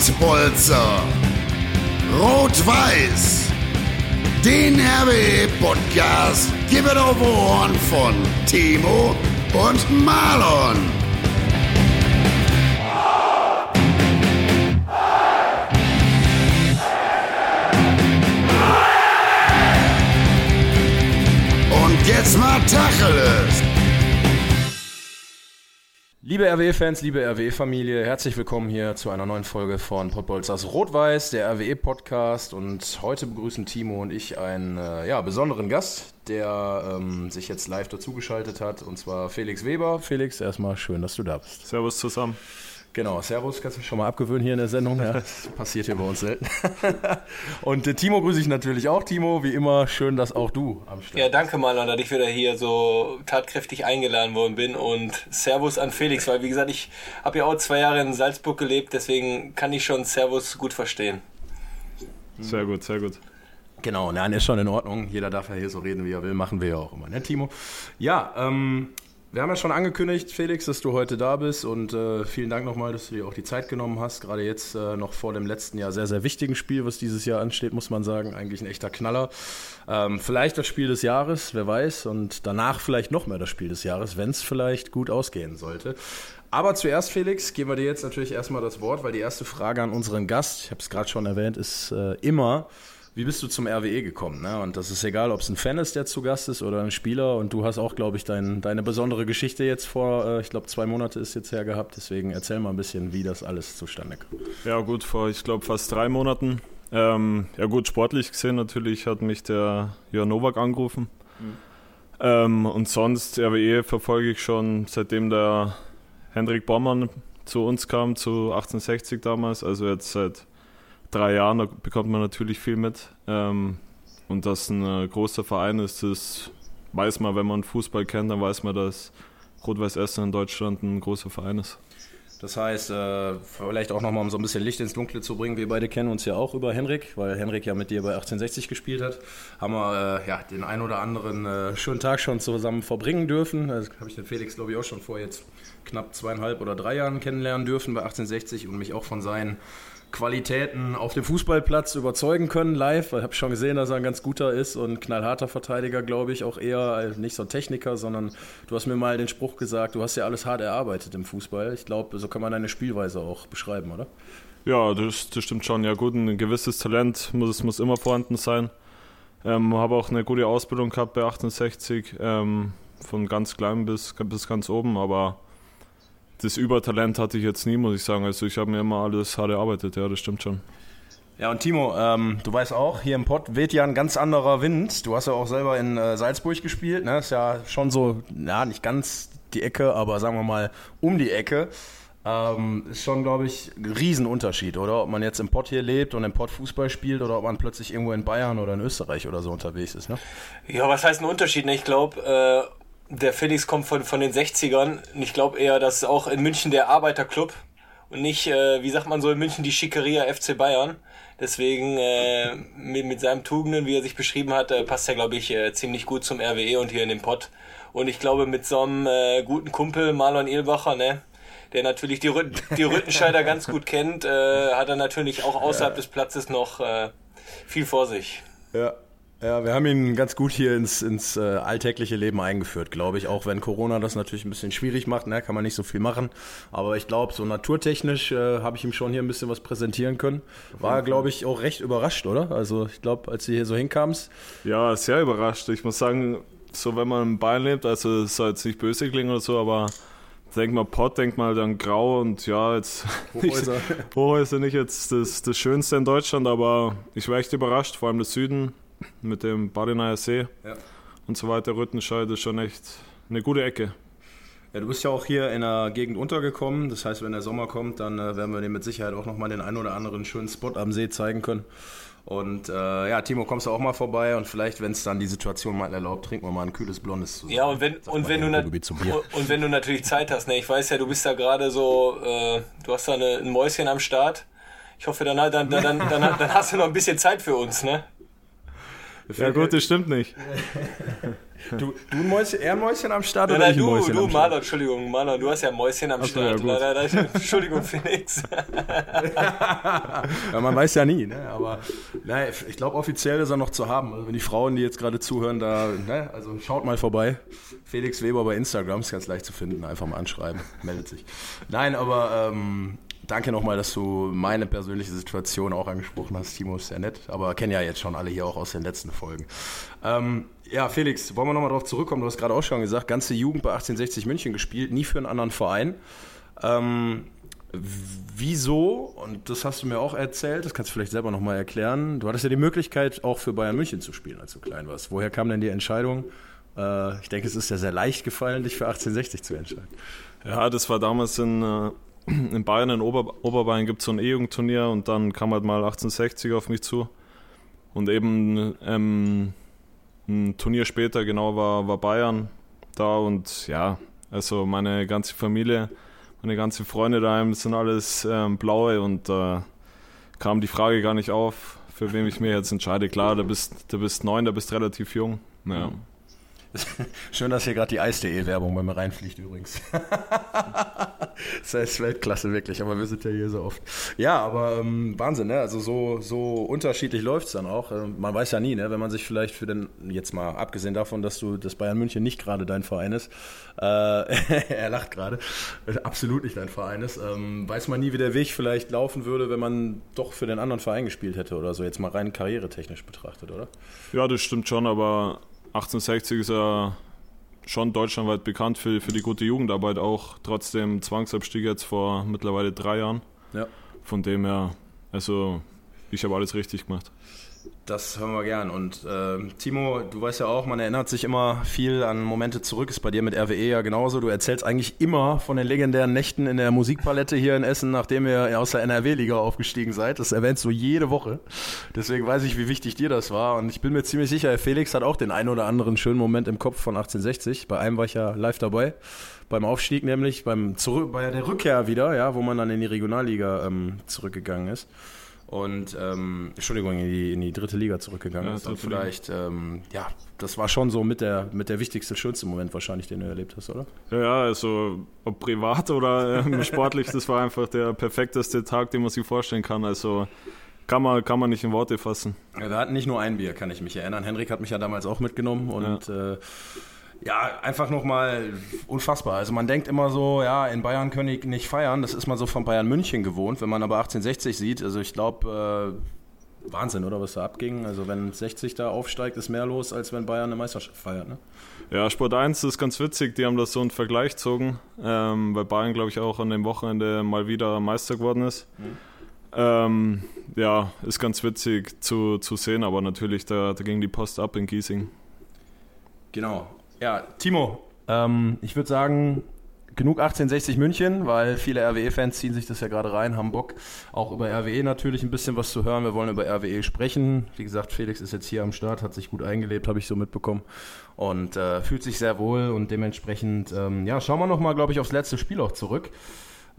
Pottbolzer. Rot-Weiß. Den RWE-Podcast gibt es auf Ohren von Timo und Marlon. Und jetzt mal Tacheles. Liebe RWE-Fans, liebe RWE-Familie, herzlich willkommen hier zu einer neuen Folge von Pottbolzers Rot-Weiß, der RWE-Podcast. Und heute begrüßen Timo und ich einen äh, ja, besonderen Gast, der ähm, sich jetzt live dazugeschaltet hat, und zwar Felix Weber. Felix, erstmal schön, dass du da bist. Servus zusammen. Genau, Servus, kannst du mich schon mal abgewöhnen hier in der Sendung. Ja, das passiert hier bei uns selten. und äh, Timo grüße ich natürlich auch. Timo, wie immer, schön, dass auch du am Start Ja, danke Marlon, dass ich wieder hier so tatkräftig eingeladen worden bin und Servus an Felix, weil wie gesagt, ich habe ja auch zwei Jahre in Salzburg gelebt, deswegen kann ich schon Servus gut verstehen. Sehr gut, sehr gut. Genau, nein, ist schon in Ordnung. Jeder darf ja hier so reden, wie er will. Machen wir ja auch immer, ne, Timo? Ja, ähm, wir haben ja schon angekündigt, Felix, dass du heute da bist und äh, vielen Dank nochmal, dass du dir auch die Zeit genommen hast. Gerade jetzt äh, noch vor dem letzten Jahr sehr, sehr wichtigen Spiel, was dieses Jahr ansteht, muss man sagen. Eigentlich ein echter Knaller. Ähm, vielleicht das Spiel des Jahres, wer weiß. Und danach vielleicht noch mehr das Spiel des Jahres, wenn es vielleicht gut ausgehen sollte. Aber zuerst, Felix, geben wir dir jetzt natürlich erstmal das Wort, weil die erste Frage an unseren Gast, ich habe es gerade schon erwähnt, ist äh, immer, wie bist du zum RWE gekommen? Ne? Und das ist egal, ob es ein Fan ist, der zu Gast ist oder ein Spieler. Und du hast auch, glaube ich, dein, deine besondere Geschichte jetzt vor, äh, ich glaube, zwei Monate ist jetzt her gehabt. Deswegen erzähl mal ein bisschen, wie das alles zustande kam. Ja, gut, vor, ich glaube, fast drei Monaten. Ähm, ja, gut, sportlich gesehen natürlich hat mich der Jörn Nowak angerufen. Mhm. Ähm, und sonst, RWE verfolge ich schon seitdem der Hendrik Baumann zu uns kam, zu 1860 damals. Also jetzt seit drei Jahren, da bekommt man natürlich viel mit. Ähm, und dass ein äh, großer Verein ist, das weiß man, wenn man Fußball kennt, dann weiß man, dass Rot-Weiß Essen in Deutschland ein großer Verein ist. Das heißt, äh, vielleicht auch nochmal, um so ein bisschen Licht ins Dunkle zu bringen, wir beide kennen uns ja auch über Henrik, weil Henrik ja mit dir bei 1860 gespielt hat. Haben wir äh, ja, den ein oder anderen schönen Tag schon zusammen verbringen dürfen. Das habe ich den Felix, glaube ich, auch schon vor jetzt knapp zweieinhalb oder drei Jahren kennenlernen dürfen bei 1860 und mich auch von seinen Qualitäten auf dem Fußballplatz überzeugen können live. Ich habe schon gesehen, dass er ein ganz guter ist und knallharter Verteidiger, glaube ich, auch eher nicht so ein Techniker, sondern du hast mir mal den Spruch gesagt, du hast ja alles hart erarbeitet im Fußball. Ich glaube, so kann man deine Spielweise auch beschreiben, oder? Ja, das, das stimmt schon. Ja gut, ein gewisses Talent muss, muss immer vorhanden sein. Ähm, habe auch eine gute Ausbildung gehabt bei 68, ähm, von ganz klein bis, bis ganz oben, aber das Übertalent hatte ich jetzt nie, muss ich sagen. Also ich habe mir immer alles hart erarbeitet, ja, das stimmt schon. Ja, und Timo, ähm, du weißt auch, hier im Pott weht ja ein ganz anderer Wind. Du hast ja auch selber in äh, Salzburg gespielt, ne? Ist ja schon so, ja, nicht ganz die Ecke, aber sagen wir mal um die Ecke. Ähm, ist schon, glaube ich, ein Riesenunterschied, oder? Ob man jetzt im Pott hier lebt und im Pott Fußball spielt oder ob man plötzlich irgendwo in Bayern oder in Österreich oder so unterwegs ist, ne? Ja, was heißt ein Unterschied? Ne? Ich glaube, äh, der Felix kommt von, von den 60ern und ich glaube eher, dass auch in München der Arbeiterclub und nicht, äh, wie sagt man so in München, die Schickeria FC Bayern. Deswegen äh, mit, mit seinem Tugenden, wie er sich beschrieben hat, äh, passt er, glaube ich, äh, ziemlich gut zum RWE und hier in den Pott. Und ich glaube, mit so einem äh, guten Kumpel, Marlon Ehlbacher, ne, der natürlich die, die Rüttenscheider ganz gut kennt, äh, hat er natürlich auch außerhalb ja. des Platzes noch äh, viel vor sich. Ja, ja, wir haben ihn ganz gut hier ins, ins äh, alltägliche Leben eingeführt, glaube ich. Auch wenn Corona das natürlich ein bisschen schwierig macht, ne, kann man nicht so viel machen. Aber ich glaube, so naturtechnisch äh, habe ich ihm schon hier ein bisschen was präsentieren können. War, glaube ich, auch recht überrascht, oder? Also ich glaube, als du hier so hinkamst. Ja, sehr überrascht. Ich muss sagen, so wenn man in Bayern lebt, also es soll jetzt nicht böse klingen oder so, aber denk mal Pott, denk mal dann Grau und ja, jetzt Hochhäuser, nicht, Hochhäuser nicht jetzt das, das Schönste in Deutschland, aber ich war echt überrascht, vor allem der Süden mit dem Badenayer See ja. und so weiter, Rüttenscheid ist schon echt eine gute Ecke. Ja, du bist ja auch hier in der Gegend untergekommen. Das heißt, wenn der Sommer kommt, dann äh, werden wir dir mit Sicherheit auch nochmal den einen oder anderen schönen Spot am See zeigen können. Und äh, ja, Timo, kommst du auch mal vorbei und vielleicht, wenn es dann die Situation mal erlaubt, trinken wir mal ein kühles Blondes zusammen. Ja, und wenn, und wenn, du, und wenn du natürlich Zeit hast, ne? ich weiß ja, du bist da gerade so, äh, du hast da eine, ein Mäuschen am Start. Ich hoffe, dann, dann, dann, dann, dann, dann hast du noch ein bisschen Zeit für uns, ne? Ja gut, das stimmt nicht. Du, du ein Mäuschen, eher ein Mäuschen am Start Nein, oder nein, du, Mäuschen du? Marlon, Entschuldigung, Marlon, du hast ja ein Mäuschen am Ach ja, Start. gut. Nein, nein, nein, Entschuldigung, Felix. Ja, man weiß ja nie, ne? aber nein, ich glaube offiziell ist er noch zu haben. Also wenn die Frauen, die jetzt gerade zuhören, da, ne? also schaut mal vorbei. Felix Weber bei Instagram ist ganz leicht zu finden, einfach mal anschreiben, meldet sich. Nein, aber ähm, danke nochmal, dass du meine persönliche Situation auch angesprochen hast, Timo, ist sehr nett, aber kennen ja jetzt schon alle hier auch aus den letzten Folgen. Ähm, ja, Felix, wollen wir nochmal drauf zurückkommen? Du hast gerade auch schon gesagt, ganze Jugend bei 1860 München gespielt, nie für einen anderen Verein. Ähm, Wieso, und das hast du mir auch erzählt, das kannst du vielleicht selber nochmal erklären, du hattest ja die Möglichkeit, auch für Bayern München zu spielen, als du klein warst. Woher kam denn die Entscheidung? Äh, ich denke, es ist ja sehr leicht gefallen, dich für 1860 zu entscheiden. Ja, das war damals in, äh, in Bayern, in Ober, Oberbayern gibt es so ein E-Jugendturnier und dann kam halt mal 1860 auf mich zu. Und eben ähm, ein Turnier später, genau, war, war Bayern da und ja, also meine ganze Familie, meine ganzen Freunde daheim sind alles ähm, blaue und da kam die Frage gar nicht auf, für wen ich mir jetzt entscheide. Klar, du bist, du bist neun, du bist relativ jung. Ja. Schön, dass hier gerade die Eis.de-Werbung bei mir reinfliegt übrigens. das heißt Weltklasse wirklich, aber wir sind ja hier so oft. Ja, aber ähm, Wahnsinn, ne? Also so, so unterschiedlich läuft es dann auch. Ähm, man weiß ja nie, ne? Wenn man sich vielleicht für den, jetzt mal abgesehen davon, dass du, dass Bayern München nicht gerade dein Verein ist, äh, er lacht gerade, absolut nicht dein Verein ist, ähm, weiß man nie, wie der Weg vielleicht laufen würde, wenn man doch für den anderen Verein gespielt hätte oder so, jetzt mal rein karrieretechnisch betrachtet, oder? Ja, das stimmt schon, aber 1860 ist ja schon deutschlandweit bekannt für, für die gute Jugendarbeit, auch trotzdem Zwangsabstieg jetzt vor mittlerweile drei Jahren. Ja. Von dem her, also ich habe alles richtig gemacht. Das hören wir gern. Und äh, Timo, du weißt ja auch, man erinnert sich immer viel an Momente zurück. Ist bei dir mit RWE ja genauso. Du erzählst eigentlich immer von den legendären Nächten in der Musikpalette hier in Essen, nachdem ihr aus der NRW-Liga aufgestiegen seid. Das erwähnst du jede Woche. Deswegen weiß ich, wie wichtig dir das war. Und ich bin mir ziemlich sicher, Felix hat auch den einen oder anderen schönen Moment im Kopf von 1860. Bei einem war ich ja live dabei. Beim Aufstieg nämlich, beim Zurück, bei der Rückkehr wieder, ja, wo man dann in die Regionalliga ähm, zurückgegangen ist und ähm, Entschuldigung, in die, in die dritte Liga zurückgegangen Ja, ist. Und vielleicht, ähm, ja, das war schon so mit der, mit der wichtigste, schönste Moment wahrscheinlich, den du erlebt hast, oder? Ja, ja, also ob privat oder ähm, sportlich, das war einfach der perfekteste Tag, den man sich vorstellen kann. Also kann man, kann man nicht in Worte fassen. Ja, wir hatten nicht nur ein Bier, kann ich mich erinnern. Henrik hat mich ja damals auch mitgenommen und ja, äh, ja einfach nochmal unfassbar. Also man denkt immer so, ja, in Bayern können die nicht feiern. Das ist man so von Bayern München gewohnt. Wenn man aber 1860 sieht, also ich glaube, äh, Wahnsinn, oder was da abging. Also wenn 60 da aufsteigt, ist mehr los, als wenn Bayern eine Meisterschaft feiert, ne? Ja, Sport 1 ist ganz witzig, die haben das so einen Vergleich gezogen, ähm, weil Bayern, glaube ich, auch an dem Wochenende mal wieder Meister geworden ist. Ähm, ja, ist ganz witzig zu, zu sehen, aber natürlich, da, da ging die Post ab in Giesing. Genau. Ja, Timo, ähm, ich würde sagen, genug 1860 München, weil viele RWE-Fans ziehen sich das ja gerade rein, haben Bock, auch über RWE natürlich ein bisschen was zu hören. Wir wollen über RWE sprechen. Wie gesagt, Felix ist jetzt hier am Start, hat sich gut eingelebt, habe ich so mitbekommen und äh, fühlt sich sehr wohl und dementsprechend, ähm, ja, schauen wir nochmal, glaube ich, aufs letzte Spiel auch zurück.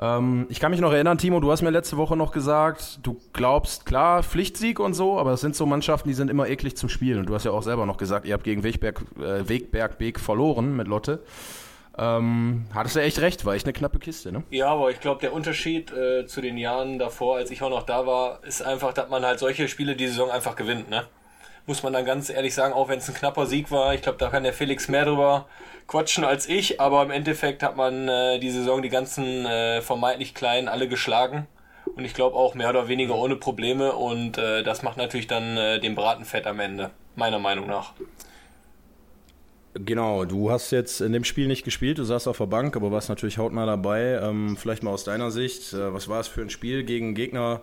Ähm, ich kann mich noch erinnern, Timo, du hast mir letzte Woche noch gesagt, du glaubst, klar, Pflichtsieg und so, aber es sind so Mannschaften, die sind immer eklig zum Spielen. Und du hast ja auch selber noch gesagt, ihr habt gegen Wegberg, äh, Wegberg Beek verloren mit Lotte. Ähm, hattest du echt recht, war echt eine knappe Kiste, ne? Ja, aber ich glaube, der Unterschied äh, zu den Jahren davor, als ich auch noch da war, ist einfach, dass man halt solche Spiele die Saison einfach gewinnt, ne? Muss man dann ganz ehrlich sagen, auch wenn es ein knapper Sieg war, ich glaube, da kann der Felix mehr drüber quatschen als ich, aber im Endeffekt hat man äh, die Saison die ganzen äh, vermeintlich Kleinen alle geschlagen. Und ich glaube auch mehr oder weniger ohne Probleme und äh, das macht natürlich dann äh, den Braten fett am Ende, meiner Meinung nach. Genau, du hast jetzt in dem Spiel nicht gespielt, du saßt auf der Bank, aber warst natürlich hautnah dabei. Ähm, vielleicht mal aus deiner Sicht, äh, was war es für ein Spiel gegen Gegner?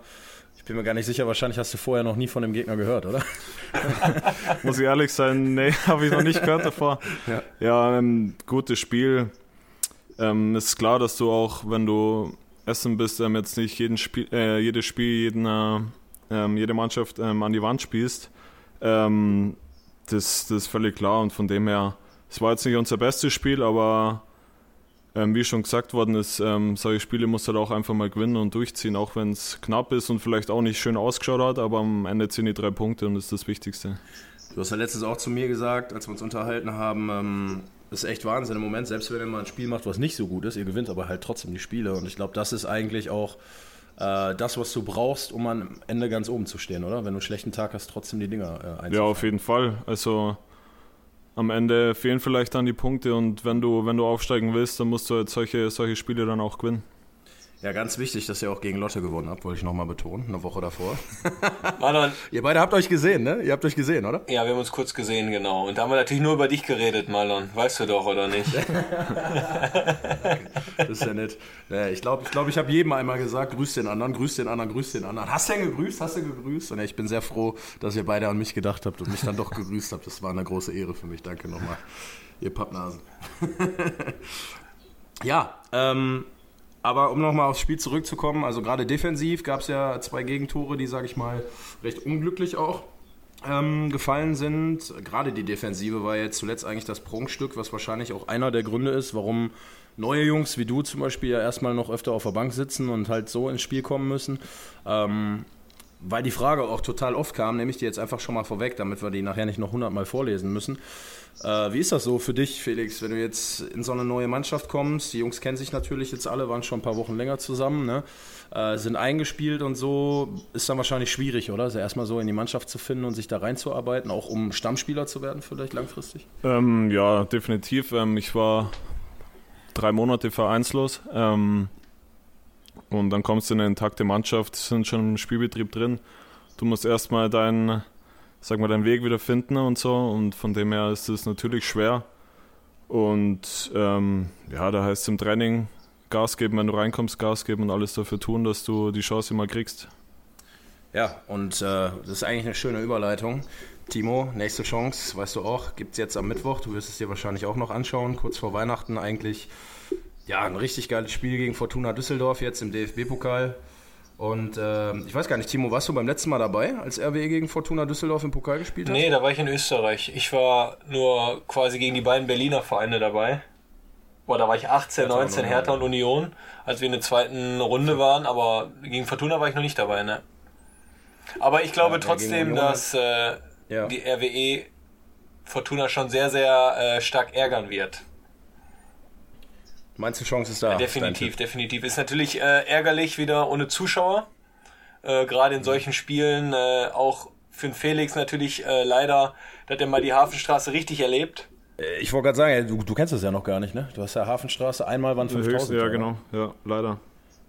Ich bin mir gar nicht sicher, wahrscheinlich hast du vorher noch nie von dem Gegner gehört, oder? Muss ich ehrlich sein, nee, habe ich noch nicht gehört davor. Ja. Ja, ähm, gutes Spiel. Ähm, ist klar, dass du auch, wenn du Essen bist, ähm, jetzt nicht jeden Spiel, äh, jedes Spiel, jeden, äh, jede Mannschaft ähm, an die Wand spielst. Ähm, das, das ist völlig klar und von dem her, es war jetzt nicht unser bestes Spiel, aber ähm, wie schon gesagt worden ist, ähm, solche Spiele muss halt auch einfach mal gewinnen und durchziehen, auch wenn es knapp ist und vielleicht auch nicht schön ausgeschaut hat, aber am Ende ziehen die drei Punkte und das ist das Wichtigste. Du hast ja letztens auch zu mir gesagt, als wir uns unterhalten haben, ähm, das ist echt Wahnsinn im Moment, selbst wenn ihr mal ein Spiel macht, was nicht so gut ist, ihr gewinnt aber halt trotzdem die Spiele. Und ich glaube, das ist eigentlich auch äh, das, was du brauchst, um am Ende ganz oben zu stehen, oder? Wenn du einen schlechten Tag hast, trotzdem die Dinger äh, einzufangen. Ja, auf jeden Fall. Also am Ende fehlen vielleicht dann die Punkte und wenn du, wenn du aufsteigen willst, dann musst du halt solche, solche Spiele dann auch gewinnen. Ja, ganz wichtig, dass ihr auch gegen Lotte gewonnen habt, wollte ich nochmal betonen, eine Woche davor. Marlon, ihr beide habt euch gesehen, ne? Ihr habt euch gesehen, oder? ja, wir haben uns kurz gesehen, genau. Und da haben wir natürlich nur über dich geredet, Marlon. Weißt du doch, oder nicht? Das ist ja nett. Ja, ich glaube, ich, glaub, ich habe jedem einmal gesagt, grüß den anderen, grüß den anderen, grüß den anderen. Hast du denn gegrüßt? Hast du gegrüßt? Und ja, ich bin sehr froh, dass ihr beide an mich gedacht habt und mich dann doch gegrüßt habt. Das war eine große Ehre für mich. Danke nochmal, ihr Pappnasen. ja, ähm, aber um nochmal aufs Spiel zurückzukommen, also gerade defensiv gab es ja zwei Gegentore, die, sage ich mal, recht unglücklich auch ähm, gefallen sind. Gerade die Defensive war jetzt zuletzt eigentlich das Prunkstück, was wahrscheinlich auch einer der Gründe ist, warum neue Jungs wie du zum Beispiel ja erstmal noch öfter auf der Bank sitzen und halt so ins Spiel kommen müssen. Ähm, weil die Frage auch total oft kam, nehme ich die jetzt einfach schon mal vorweg, damit wir die nachher nicht noch hundertmal vorlesen müssen. Äh, wie ist das so für dich, Felix, wenn du jetzt in so eine neue Mannschaft kommst? Die Jungs kennen sich natürlich jetzt alle, waren schon ein paar Wochen länger zusammen, ne? äh, sind eingespielt und so. Ist dann wahrscheinlich schwierig, oder? Also erstmal so in die Mannschaft zu finden und sich da reinzuarbeiten, auch um Stammspieler zu werden, vielleicht langfristig? Ähm, ja, definitiv. Ähm, ich war drei Monate vereinslos. Ähm, und dann kommst du in eine intakte Mannschaft, sind schon im Spielbetrieb drin. Du musst erstmal deinen, sag mal, deinen Weg wieder finden und so. Und von dem her ist es natürlich schwer. Und ähm, ja, da heißt es im Training Gas geben, wenn du reinkommst, Gas geben und alles dafür tun, dass du die Chance immer kriegst. Ja, und äh, das ist eigentlich eine schöne Überleitung. Timo, nächste Chance, weißt du auch, gibt es jetzt am Mittwoch. Du wirst es dir wahrscheinlich auch noch anschauen, kurz vor Weihnachten eigentlich. Ja, ein richtig geiles Spiel gegen Fortuna Düsseldorf jetzt im DFB-Pokal. Und äh, ich weiß gar nicht, Timo, warst du beim letzten Mal dabei, als RWE gegen Fortuna Düsseldorf im Pokal gespielt hat? Nee, da war ich in Österreich. Ich war nur quasi gegen die beiden Berliner Vereine dabei. Boah, da war ich 18, Hertha und 19, Union. Hertha und Union, als wir in der zweiten Runde waren, aber gegen Fortuna war ich noch nicht dabei, ne? Aber ich glaube Ja, trotzdem, dass äh, Ja. die RWE Fortuna schon sehr, sehr äh, stark ärgern wird. Meinst du, Chance ist da? definitiv, definitiv. Ist natürlich äh, ärgerlich wieder ohne Zuschauer. Äh, Gerade in solchen Spielen äh, auch für den Felix natürlich äh, leider, da hat er mal die Hafenstraße richtig erlebt. Äh, Ich wollte gerade sagen, du, du kennst das ja noch gar nicht, ne? Du hast ja Hafenstraße, einmal waren 5000. Ja, genau. Ja, leider.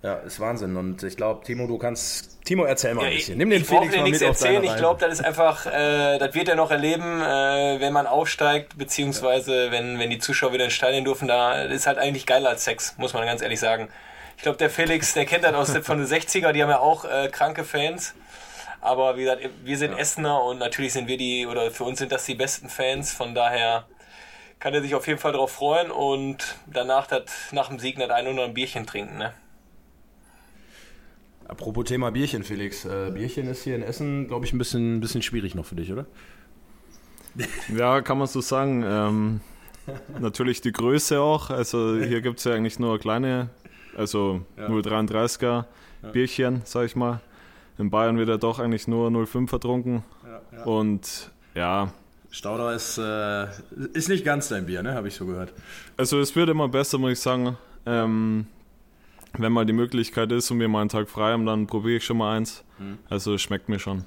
Ja, ist Wahnsinn. Und ich glaube, Timo, du kannst. Timo, erzähl mal ein Ja, bisschen. ich Nimm den ich Felix dir mal nichts mit auf erzählen. deine Ich glaube, das ist einfach, äh, das wird er noch erleben, äh, wenn man aufsteigt, beziehungsweise wenn, wenn die Zuschauer wieder ins Stadion dürfen. Da ist halt eigentlich geiler als Sex, muss man ganz ehrlich sagen. Ich glaube, der Felix, der kennt das aus der- von den 60er, die haben ja auch äh, kranke Fans. Aber wie gesagt, wir sind Essener und natürlich sind wir die, oder für uns sind das die besten Fans. Von daher kann er sich auf jeden Fall darauf freuen und danach das, nach dem Sieg das ein oder ein Bierchen trinken. Ne? Apropos Thema Bierchen, Felix. Äh, Bierchen ist hier in Essen, glaube ich, ein bisschen, ein bisschen schwierig noch für dich, oder? Ja, kann man so sagen. Ähm, natürlich die Größe auch. Also hier gibt es ja eigentlich nur kleine, also 0,33er Bierchen, sag ich mal. In Bayern wird ja doch eigentlich nur 0,5 vertrunken. Und ja, Stauder ist, äh, ist nicht ganz dein Bier, ne? Habe ich so gehört. also es wird immer besser, muss ich sagen. Ähm, wenn mal die Möglichkeit ist und wir mal einen Tag frei haben, dann probiere ich schon mal eins. Also es schmeckt mir schon.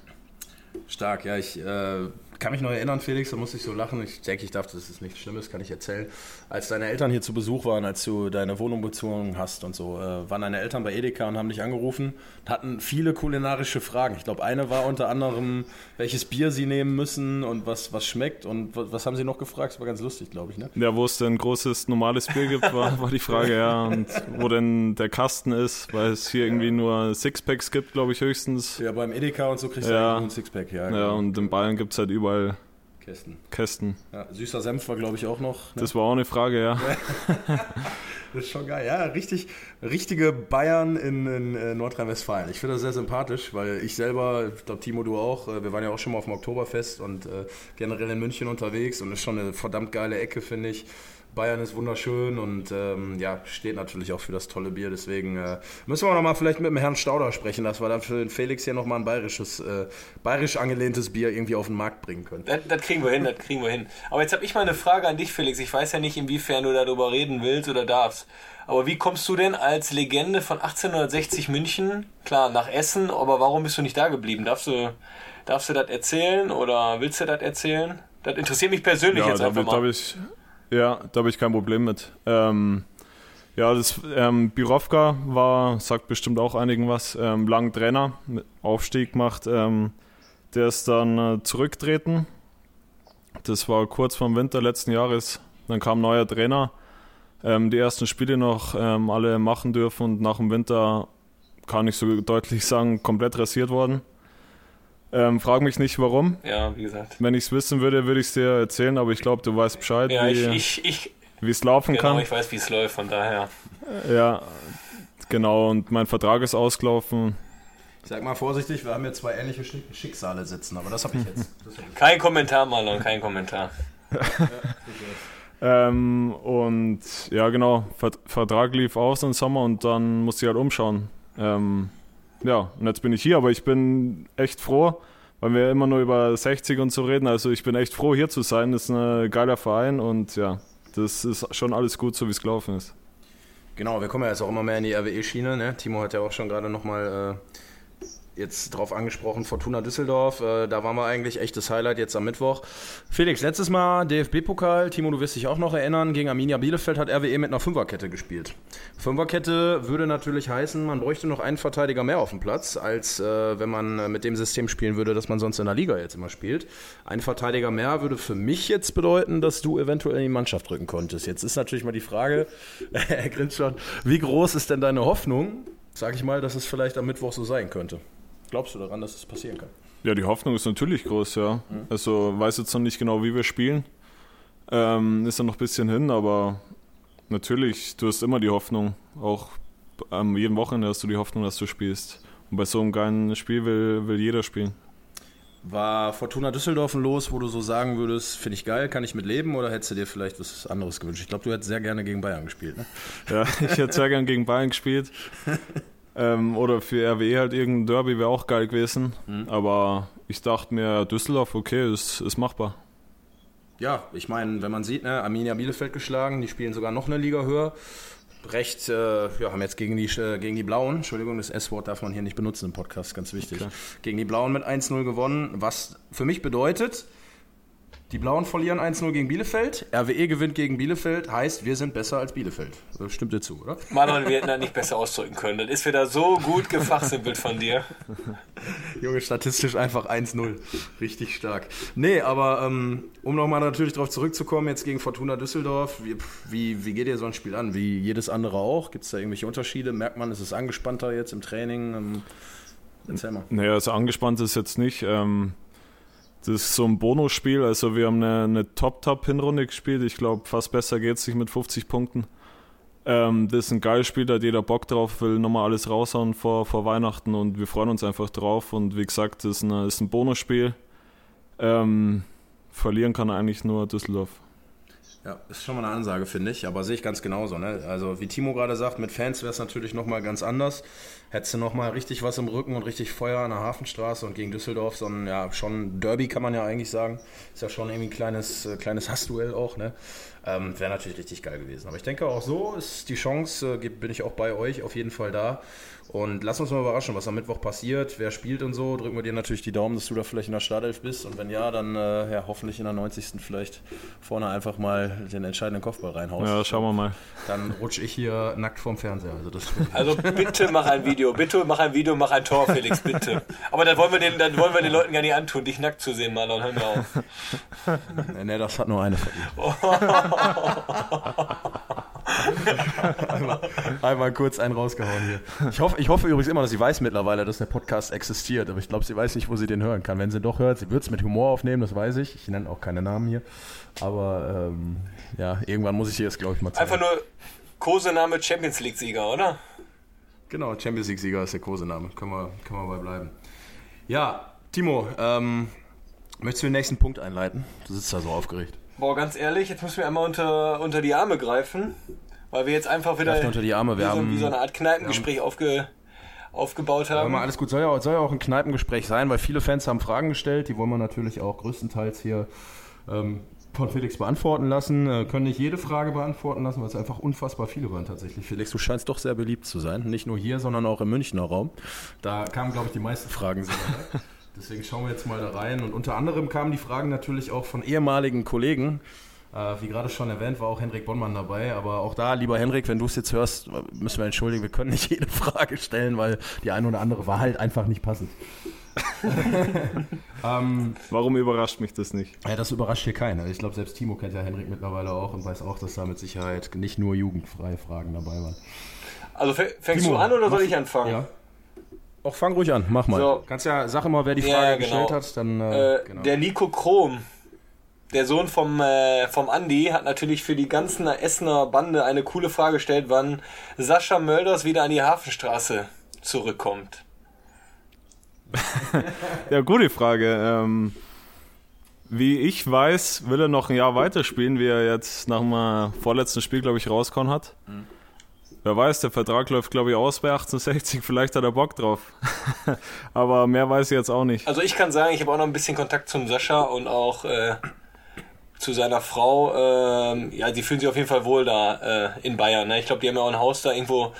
Stark, ja, ich äh, kann mich noch erinnern, Felix, da musste ich so lachen. Ich denke, ich dachte, das ist nichts Schlimmes, kann ich erzählen. Als deine Eltern hier zu Besuch waren, als du deine Wohnung bezogen hast und so, äh, waren deine Eltern bei Edeka und haben dich angerufen, hatten viele kulinarische Fragen. Ich glaube, eine war unter anderem, welches Bier sie nehmen müssen und was, was schmeckt und was, was haben sie noch gefragt? Das war ganz lustig, glaube ich, ne? Ja, wo es denn großes normales Bier gibt, war, war die Frage, ja. Und wo denn der Kasten ist, weil es hier irgendwie nur Sixpacks gibt, glaube ich, höchstens. Ja, beim Edeka und so kriegst du Ja. eigentlich nur ein Sixpack, ja. Ja, genau. und in Bayern gibt es halt überall Kästen. Kästen. Ja, süßer Senf war, glaube ich, auch noch. Ne? Das war auch eine Frage, ja. Das ist schon geil, ja, richtig, richtige Bayern in, in äh, Nordrhein-Westfalen. Ich finde das sehr sympathisch, weil ich selber, ich glaube Timo, du auch, äh, wir waren ja auch schon mal auf dem Oktoberfest und äh, generell in München unterwegs und das ist schon eine verdammt geile Ecke, finde ich. Bayern ist wunderschön und ähm, ja, steht natürlich auch für das tolle Bier. Deswegen äh, müssen wir nochmal vielleicht mit dem Herrn Stauder sprechen, dass wir dann für den Felix hier nochmal ein bayerisches, äh, bayerisch angelehntes Bier irgendwie auf den Markt bringen können. Das, das kriegen wir hin, das kriegen wir hin. Aber jetzt habe ich mal eine Frage an dich, Felix. Ich weiß ja nicht, inwiefern du darüber reden willst oder darfst. Aber wie kommst du denn als Legende von 1860 München, klar, nach Essen, aber warum bist du nicht da geblieben? Darfst du, darfst du das erzählen oder willst du das erzählen? Das interessiert mich persönlich Ja, jetzt einfach da habe mal. Ja, da habe ich kein Problem mit. Ähm, ja, das ähm, Birovka war, sagt bestimmt auch einigen was, ähm, lang Trainer, Aufstieg macht. Ähm, der ist dann äh, zurückgetreten. Das war kurz vorm Winter letzten Jahres. Dann kam ein neuer Trainer. Ähm, die ersten Spiele noch ähm, alle machen dürfen und nach dem Winter kann ich so deutlich sagen, komplett rasiert worden. Ähm, frag mich nicht warum. Ja, wie gesagt. Wenn ich es wissen würde, würde ich es dir erzählen, aber ich glaube, du weißt Bescheid, Ja, ich, wie ich, ich, wie es laufen genau, kann. ich weiß, wie es läuft, von daher. Ja, genau. Und mein Vertrag ist ausgelaufen. Ich sag mal vorsichtig, wir haben hier zwei ähnliche Schick- Schicksale sitzen, aber das habe ich jetzt. Das hab ich. Kein Kommentar, Marlon, kein Kommentar. Ähm, und ja, genau. Vert Vertrag lief aus im Sommer und dann musste ich halt umschauen. Ähm, ja, und jetzt bin ich hier, aber ich bin echt froh, weil wir immer nur über 60 und so reden. Also ich bin echt froh, hier zu sein. Das ist ein geiler Verein und ja, das ist schon alles gut, so wie es gelaufen ist. Genau, wir kommen ja jetzt auch immer mehr in die RWE-Schiene. Ne? Timo hat ja auch schon gerade nochmal äh, jetzt drauf angesprochen, Fortuna Düsseldorf. Äh, da waren wir eigentlich echtes Highlight jetzt am Mittwoch. Felix, letztes Mal DFB-Pokal. Timo, du wirst dich auch noch erinnern. Gegen Arminia Bielefeld hat RWE mit einer Fünferkette gespielt. Fünferkette würde natürlich heißen, man bräuchte noch einen Verteidiger mehr auf dem Platz, als äh, wenn man äh, mit dem System spielen würde, das man sonst in der Liga jetzt immer spielt. Ein Verteidiger mehr würde für mich jetzt bedeuten, dass du eventuell in die Mannschaft rücken konntest. Jetzt ist natürlich mal die Frage, er grinst wie groß ist denn deine Hoffnung, sag ich mal, dass es vielleicht am Mittwoch so sein könnte? Glaubst du daran, dass es passieren kann? Ja, die Hoffnung ist natürlich groß, ja. Also weiß jetzt noch nicht genau, wie wir spielen. Ähm, ist ja noch ein bisschen hin, aber natürlich, du hast immer die Hoffnung. Auch am jeden Wochenende hast du die Hoffnung, dass du spielst. Und bei so einem geilen Spiel will, will jeder spielen. War Fortuna Düsseldorf ein Los, wo du so sagen würdest, finde ich geil, kann ich mit leben oder hättest du dir vielleicht was anderes gewünscht? Ich glaube, du hättest sehr gerne gegen Bayern gespielt. Ne? Ja, ich hätte sehr gern gegen Bayern gespielt. ähm, oder für RWE halt irgendein Derby wäre auch geil gewesen. Aber ich dachte mir, Düsseldorf, okay, ist, ist machbar. Ja, ich meine, wenn man sieht, ne, Arminia Bielefeld geschlagen, die spielen sogar noch eine Liga höher. Recht, äh, ja, haben jetzt gegen die, äh, gegen die Blauen, Entschuldigung, das S-Wort darf man hier nicht benutzen im Podcast, ganz wichtig. Klar. Gegen die Blauen mit 1-0 gewonnen, was für mich bedeutet, die Blauen verlieren 1-0 gegen Bielefeld, RWE gewinnt gegen Bielefeld, heißt, wir sind besser als Bielefeld. Das stimmt dir zu, oder? Marlon, wir hätten das nicht besser ausdrücken können. Das ist wieder so gut gefachsimpelt von dir. Junge, statistisch einfach 1-0. Richtig stark. Nee, aber ähm, um nochmal natürlich darauf zurückzukommen, jetzt gegen Fortuna Düsseldorf, wie, wie, wie geht ihr so ein Spiel an? Wie jedes andere auch? Gibt es da irgendwelche Unterschiede? Merkt man, ist es angespannter jetzt im Training? Ähm, erzähl mal. Naja, also angespannt ist jetzt nicht. Ähm, das ist so ein Bonusspiel. Also wir haben eine, eine Top-Top-Hinrunde gespielt. Ich glaube, fast besser geht es nicht mit 50 Punkten. Ähm, das ist ein geiles Spiel, da hat jeder Bock drauf, will nochmal alles raushauen vor, vor Weihnachten und wir freuen uns einfach drauf. Und wie gesagt, das ist, eine, ist ein Bonusspiel. Ähm, verlieren kann eigentlich nur Düsseldorf. Ja, ist schon mal eine Ansage, finde ich, aber sehe ich ganz genauso. Ne? Also wie Timo gerade sagt, mit Fans wäre es natürlich nochmal ganz anders. Hättest du nochmal richtig was im Rücken und richtig Feuer an der Hafenstraße und gegen Düsseldorf, so ein ja, schon Derby kann man ja eigentlich sagen. Ist ja schon irgendwie ein kleines, äh, kleines Hassduell auch, ne? Ähm, wäre natürlich richtig geil gewesen. Aber ich denke auch so ist die Chance, äh, bin ich auch bei euch auf jeden Fall da. Und lass uns mal überraschen, was am Mittwoch passiert, wer spielt und so. Drücken wir dir natürlich die Daumen, dass du da vielleicht in der Startelf bist. Und wenn ja, dann äh, ja, hoffentlich in der 90. vielleicht vorne einfach mal den entscheidenden Kopfball reinhaust. Ja, schauen wir mal. Dann rutsche ich hier nackt vorm Fernseher. Also das Also bitte mach ein Video, bitte mach ein Video, mach ein Tor, Felix, bitte. Aber dann wollen wir den, dann wollen wir den Leuten gar nicht antun, dich nackt zu sehen, Marlon, hör mir auf. nee, nee, das hat nur eine verdient. einmal, einmal kurz einen rausgehauen hier. Ich hoffe, ich hoffe übrigens immer, dass sie weiß mittlerweile, dass der Podcast existiert. Aber ich glaube, sie weiß nicht, wo sie den hören kann. Wenn sie doch hört, sie wird es mit Humor aufnehmen, das weiß ich. Ich nenne auch keine Namen hier. Aber ähm, ja, irgendwann muss ich ihr das, glaube ich, mal zeigen. Einfach nur Kosename Champions League-Sieger, oder? Genau, Champions League-Sieger ist der Kosename. Können wir, können wir bei bleiben. Ja, Timo, ähm, möchtest du den nächsten Punkt einleiten? Du sitzt da so aufgeregt. Boah, ganz ehrlich, jetzt müssen wir einmal unter, unter die Arme greifen, weil wir jetzt einfach wieder unter die Arme, wir wie, so, haben- wie so eine Art Kneipengespräch aufge, aufgebaut Aber haben. mal alles gut, soll ja, auch- soll ja auch ein Kneipengespräch sein, weil viele Fans haben Fragen gestellt, die wollen wir natürlich auch größtenteils hier ähm, von Felix beantworten lassen. Äh, können nicht jede Frage beantworten lassen, weil es einfach unfassbar viele waren tatsächlich. Felix, du scheinst doch sehr beliebt zu sein, nicht nur hier, sondern auch im Münchner Raum. Da kamen, glaube ich, die meisten Fragen sogar. Deswegen schauen wir jetzt mal da rein. Und unter anderem kamen die Fragen natürlich auch von ehemaligen Kollegen. Äh, wie gerade schon erwähnt, war auch Henrik Bonnmann dabei. Aber auch da, lieber Henrik, wenn du es jetzt hörst, müssen wir entschuldigen, wir können nicht jede Frage stellen, weil die eine oder andere war halt einfach nicht passend. ähm, Warum überrascht mich das nicht? ja, das überrascht hier keiner. Ich glaube, selbst Timo kennt ja Henrik mittlerweile auch und weiß auch, dass da mit Sicherheit nicht nur jugendfreie Fragen dabei waren. Also fäng- fängst Timo, du an oder soll ich anfangen? Ja. Auch fang ruhig an, mach mal. So. Kannst ja, sag immer, wer die Frage ja, genau. gestellt hat, dann. Äh, Äh, genau. Der Nico Krom, der Sohn vom, äh, vom Andi, hat natürlich für die ganzen Essener Bande eine coole Frage gestellt, wann Sascha Mölders wieder an die Hafenstraße zurückkommt. Ja, gute Frage. Ähm, wie ich weiß, will er noch ein Jahr weiterspielen, wie er jetzt nach dem äh, vorletzten Spiel, glaube ich, rausgehauen hat. Wer weiß, der Vertrag läuft, glaube ich, aus bei 1860. Vielleicht hat er Bock drauf. Aber mehr weiß ich jetzt auch nicht. Also ich kann sagen, ich habe auch noch ein bisschen Kontakt zum Sascha und auch äh, zu seiner Frau. Ähm, ja, sie fühlen sich auf jeden Fall wohl da äh, in Bayern. Ne? Ich glaube, die haben ja auch ein Haus da irgendwo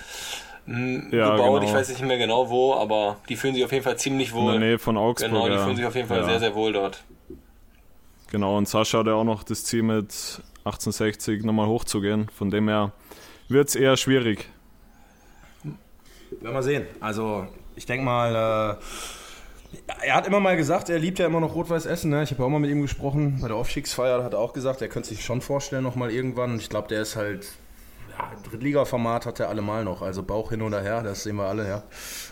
Ja, gebaut. genau. Ich weiß nicht mehr genau wo, aber die fühlen sich auf jeden Fall ziemlich In der wohl. Nähe von Augsburg. Genau, die ja. fühlen sich auf jeden Fall ja. sehr, sehr wohl dort. Genau, und Sascha hat ja auch noch das Ziel mit 1860 nochmal hochzugehen. Von dem her wird es eher schwierig. Werden wir sehen. Also, ich denke mal, äh, er hat immer mal gesagt, er liebt ja immer noch Rot-Weiß Essen. Ne? Ich habe ja auch mal mit ihm gesprochen. Bei der Aufstiegsfeier hat er auch gesagt, er könnte sich schon vorstellen, noch mal irgendwann. Ich glaube, der ist halt. Ja, Drittliga-Format hat er allemal noch. Also Bauch hin oder her, das sehen wir alle,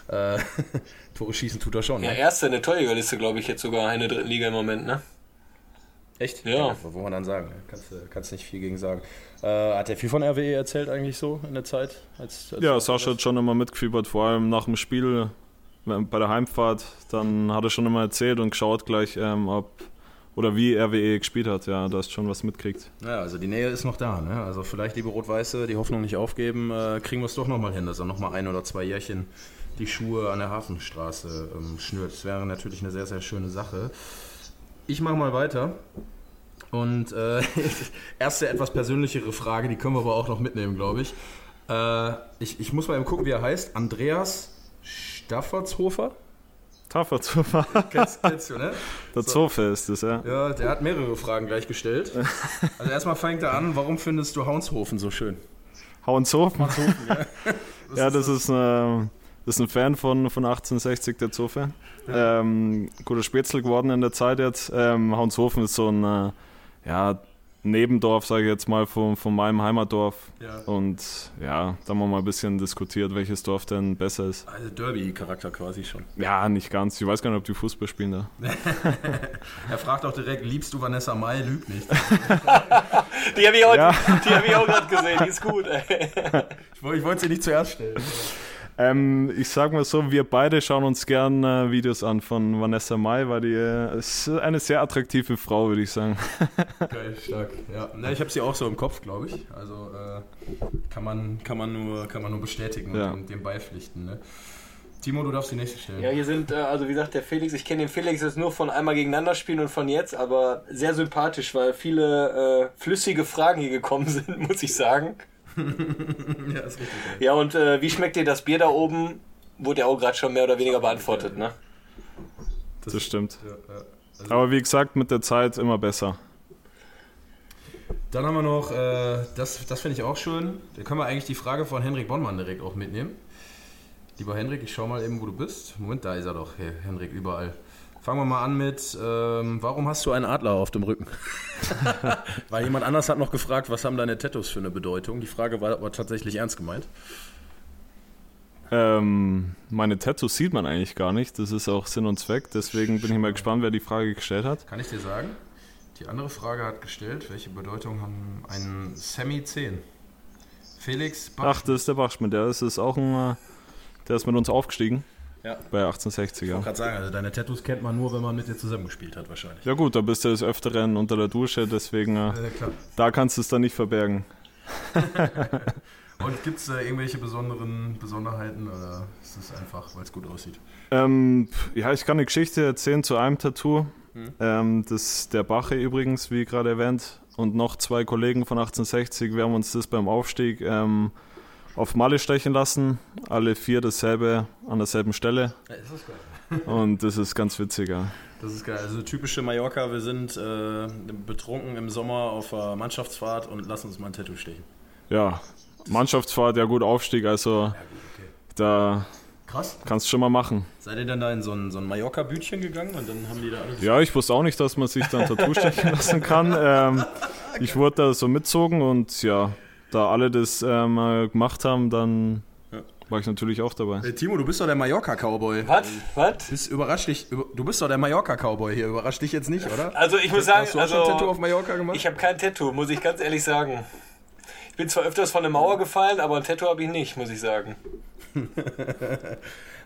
ja. Äh, Tore schießen tut er schon. Ja, Ne? erste in der Torjägerliste, glaube ich, jetzt sogar in der dritten Liga im Moment, ne? Echt? Ja. Wo man dann sagen, ne? kannst, du- kannst nicht viel gegen sagen. Äh, hat er viel von RWE erzählt eigentlich so in der Zeit? Als, als Ja, Sascha hat schon immer mitgefiebert, vor allem nach dem Spiel wenn- bei der Heimfahrt. Dann hat er schon immer erzählt und geschaut gleich, ähm, ob oder wie RWE gespielt hat. Ja, da hast schon was mitkriegt. Ja, also die Nähe ist noch da. Ne? Also vielleicht, liebe Rot-Weiße, die Hoffnung nicht aufgeben, äh, kriegen wir es doch nochmal hin, dass er nochmal ein oder zwei Jährchen die Schuhe an der Hafenstraße ähm, schnürt. Das wäre natürlich eine sehr, sehr schöne Sache. Ich mache mal weiter. Und äh, erste etwas persönlichere Frage, die können wir aber auch noch mitnehmen, glaube ich. Äh, ich. Ich muss mal eben gucken, wie er heißt. Andreas Staffertshofer? Taffer. Kennst, kennst du, ne? Der Zofe ist es, ja. Ja, der hat mehrere Fragen gleich gestellt. Also erstmal fängt er an, warum findest du Haunshofen so schön? Hauenshofen. ja, das ist, äh, das ist ein Fan von, von 1860, der Zofe. Ähm, guter Spätzle geworden in der Zeit jetzt. Ähm, Hauenshofen ist so ein äh, ja, Nebendorf, sage ich jetzt mal, von, von meinem Heimatdorf. Ja. Und ja, da haben wir mal ein bisschen diskutiert, welches Dorf denn besser ist. Also Derby-Charakter quasi schon. Ja, nicht ganz. Ich weiß gar nicht, ob die Fußball spielen da. Er fragt auch direkt, liebst du Vanessa Mai? Lügt nicht. Die habe ich auch, Ja. hab ich auch gerade gesehen, die ist gut, ey. Ich ich wollte sie nicht zuerst stellen. Ähm, ich sag mal so, wir beide schauen uns gern äh, Videos an von Vanessa Mai, weil die äh, ist eine sehr attraktive Frau, würde ich sagen. Geil, stark. Ja. Na, ich habe sie auch so im Kopf, glaube ich. Also äh, kann, man, kann, man nur, kann man nur bestätigen Ja. und dem, dem beipflichten. Ne? Timo, du darfst die nächste stellen. Ja, hier sind, äh, also wie gesagt, der Felix, ich kenne den Felix jetzt nur von einmal gegeneinander spielen und von jetzt, aber sehr sympathisch, weil viele äh, flüssige Fragen hier gekommen sind, muss ich sagen. Ja, ist richtig. geil. Ja, und äh, wie schmeckt dir das Bier da oben? Wurde ja auch gerade schon mehr oder weniger beantwortet, ne? Das stimmt. Ja, ja. Also, Aber wie gesagt, mit der Zeit immer besser. Dann haben wir noch, äh, das, das finde ich auch schön. Da können wir eigentlich die Frage von Henrik Bonnmann direkt auch mitnehmen. Lieber Henrik, ich schau mal eben, wo du bist. Moment, da ist er doch, hey, Henrik, überall. Fangen wir mal an mit, ähm, warum hast du einen Adler auf dem Rücken? Weil jemand anders hat noch gefragt, was haben deine Tattoos für eine Bedeutung? Die Frage war, war tatsächlich ernst gemeint. Ähm, meine Tattoos sieht man eigentlich gar nicht. Das ist auch Sinn und Zweck. Deswegen bin ich mal gespannt, wer die Frage gestellt hat. Kann ich dir sagen? Die andere Frage hat gestellt, welche Bedeutung haben ein Semi 10? Felix Bach. Ach, das ist der Bachschmidt. Der ist, ist auch ein. äh, Der ist mit uns aufgestiegen. Ja. bei 1860, Ich ja. wollte gerade sagen, also deine Tattoos kennt man nur, wenn man mit dir zusammengespielt hat, wahrscheinlich. Ja gut, da bist du des Öfteren unter der Dusche, deswegen äh, klar. da kannst du es dann nicht verbergen. Und gibt es äh, irgendwelche besonderen Besonderheiten oder ist es einfach, weil es gut aussieht? Ähm, ja, ich kann eine Geschichte erzählen zu einem Tattoo. Ähm, das ist der Bache übrigens, wie gerade erwähnt. Und noch zwei Kollegen von 1860. Wir haben uns das beim Aufstieg ähm, auf Malle stechen lassen. Alle vier dasselbe an derselben Stelle. Ja, ist das geil. Und das ist ganz witzig, ja. Das ist geil. Also typische Mallorca, wir sind äh, betrunken im Sommer auf der Mannschaftsfahrt und lassen uns mal ein Tattoo stechen. Ja, Mannschaftsfahrt, ja gut, Aufstieg, also da Krass. kannst du schon mal machen. Seid ihr dann da in so ein, so ein Mallorca-Bütchen gegangen und dann haben die da alles... Ja, ich wusste auch nicht, dass man sich dann Tattoo stechen lassen kann. Ähm, ich wurde da so mitzogen und ja, da alle das äh, gemacht haben, dann Ja. war ich natürlich auch dabei. Äh, Timo, du bist doch der Mallorca-Cowboy. Was? Was? Bist überrascht dich, du bist doch der Mallorca-Cowboy hier. Überrascht dich jetzt nicht, oder? Also ich muss sagen, Hast du auch schon ein Tattoo auf also Mallorca gemacht? ich habe kein Tattoo, muss ich ganz ehrlich sagen. Ich bin zwar öfters von der Mauer gefallen, aber ein Tattoo habe ich nicht, muss ich sagen.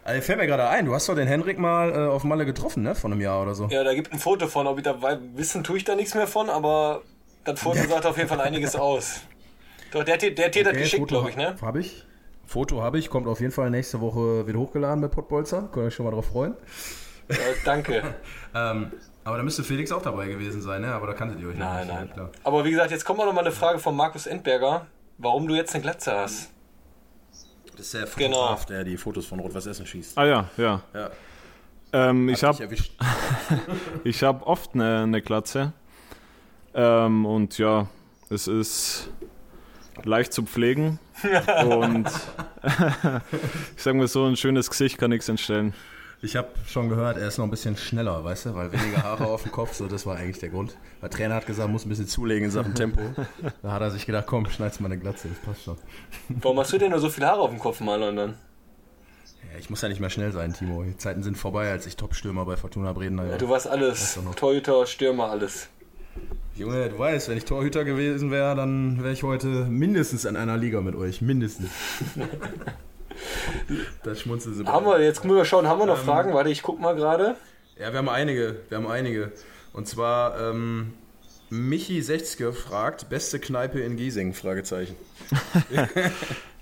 also, fällt mir gerade ein, du hast doch den Henrik mal äh, auf Malle getroffen, ne? Von einem Jahr oder so. Ja, da gibt ein Foto von, ob ich da wissen tue ich da nichts mehr von, aber das Foto sagt auf jeden Fall einiges aus. Doch, der hat dir, der hat dir das geschickt, glaube ich, ne? Habe ich. Foto habe ich, kommt auf jeden Fall nächste Woche wieder hochgeladen mit Pottbolzer. Könnt ihr euch schon mal drauf freuen. Ja, danke. Ähm, aber da müsste Felix auch dabei gewesen sein, ne? Aber da kanntet ihr euch Nein, nicht. nein. Klar. Aber wie gesagt, jetzt kommt noch mal eine Frage von Markus Endberger, warum du jetzt eine Glatze hast. Das ist der Genau. Fotograf, der die Fotos von Rot-Weiß Essen schießt. Ah ja, ja. Ja. Ähm, ich habe ich hab oft eine, eine Glatze. Ähm, und ja, es ist leicht zu pflegen. und ich sag mal so, ein schönes Gesicht kann nichts entstellen. Ich habe schon gehört, er ist noch ein bisschen schneller, weißt du, weil weniger Haare auf dem Kopf, so das war eigentlich der Grund. Der Trainer hat gesagt, muss ein bisschen zulegen in Sachen Tempo. Da hat er sich gedacht, komm, schneid's mal eine Glatze, das passt schon. Warum hast du denn nur so viele Haare auf dem Kopf, Marlon, dann? Ja, ich muss ja nicht mehr schnell sein, Timo. Die Zeiten sind vorbei, als ich Top-Stürmer bei Fortuna Bredeney war. Du warst alles. Torhüter, Stürmer, alles. Junge, du weißt, wenn ich Torhüter gewesen wäre, dann wäre ich heute mindestens in einer Liga mit euch. Mindestens. das schmunzeln sie. Haben wir, jetzt müssen wir schauen, haben wir noch Fragen? Warte, ich guck mal gerade. Ja, wir haben einige. Wir haben einige. Und zwar, ähm, Michi 60 fragt, beste Kneipe in Giesing? Fragezeichen.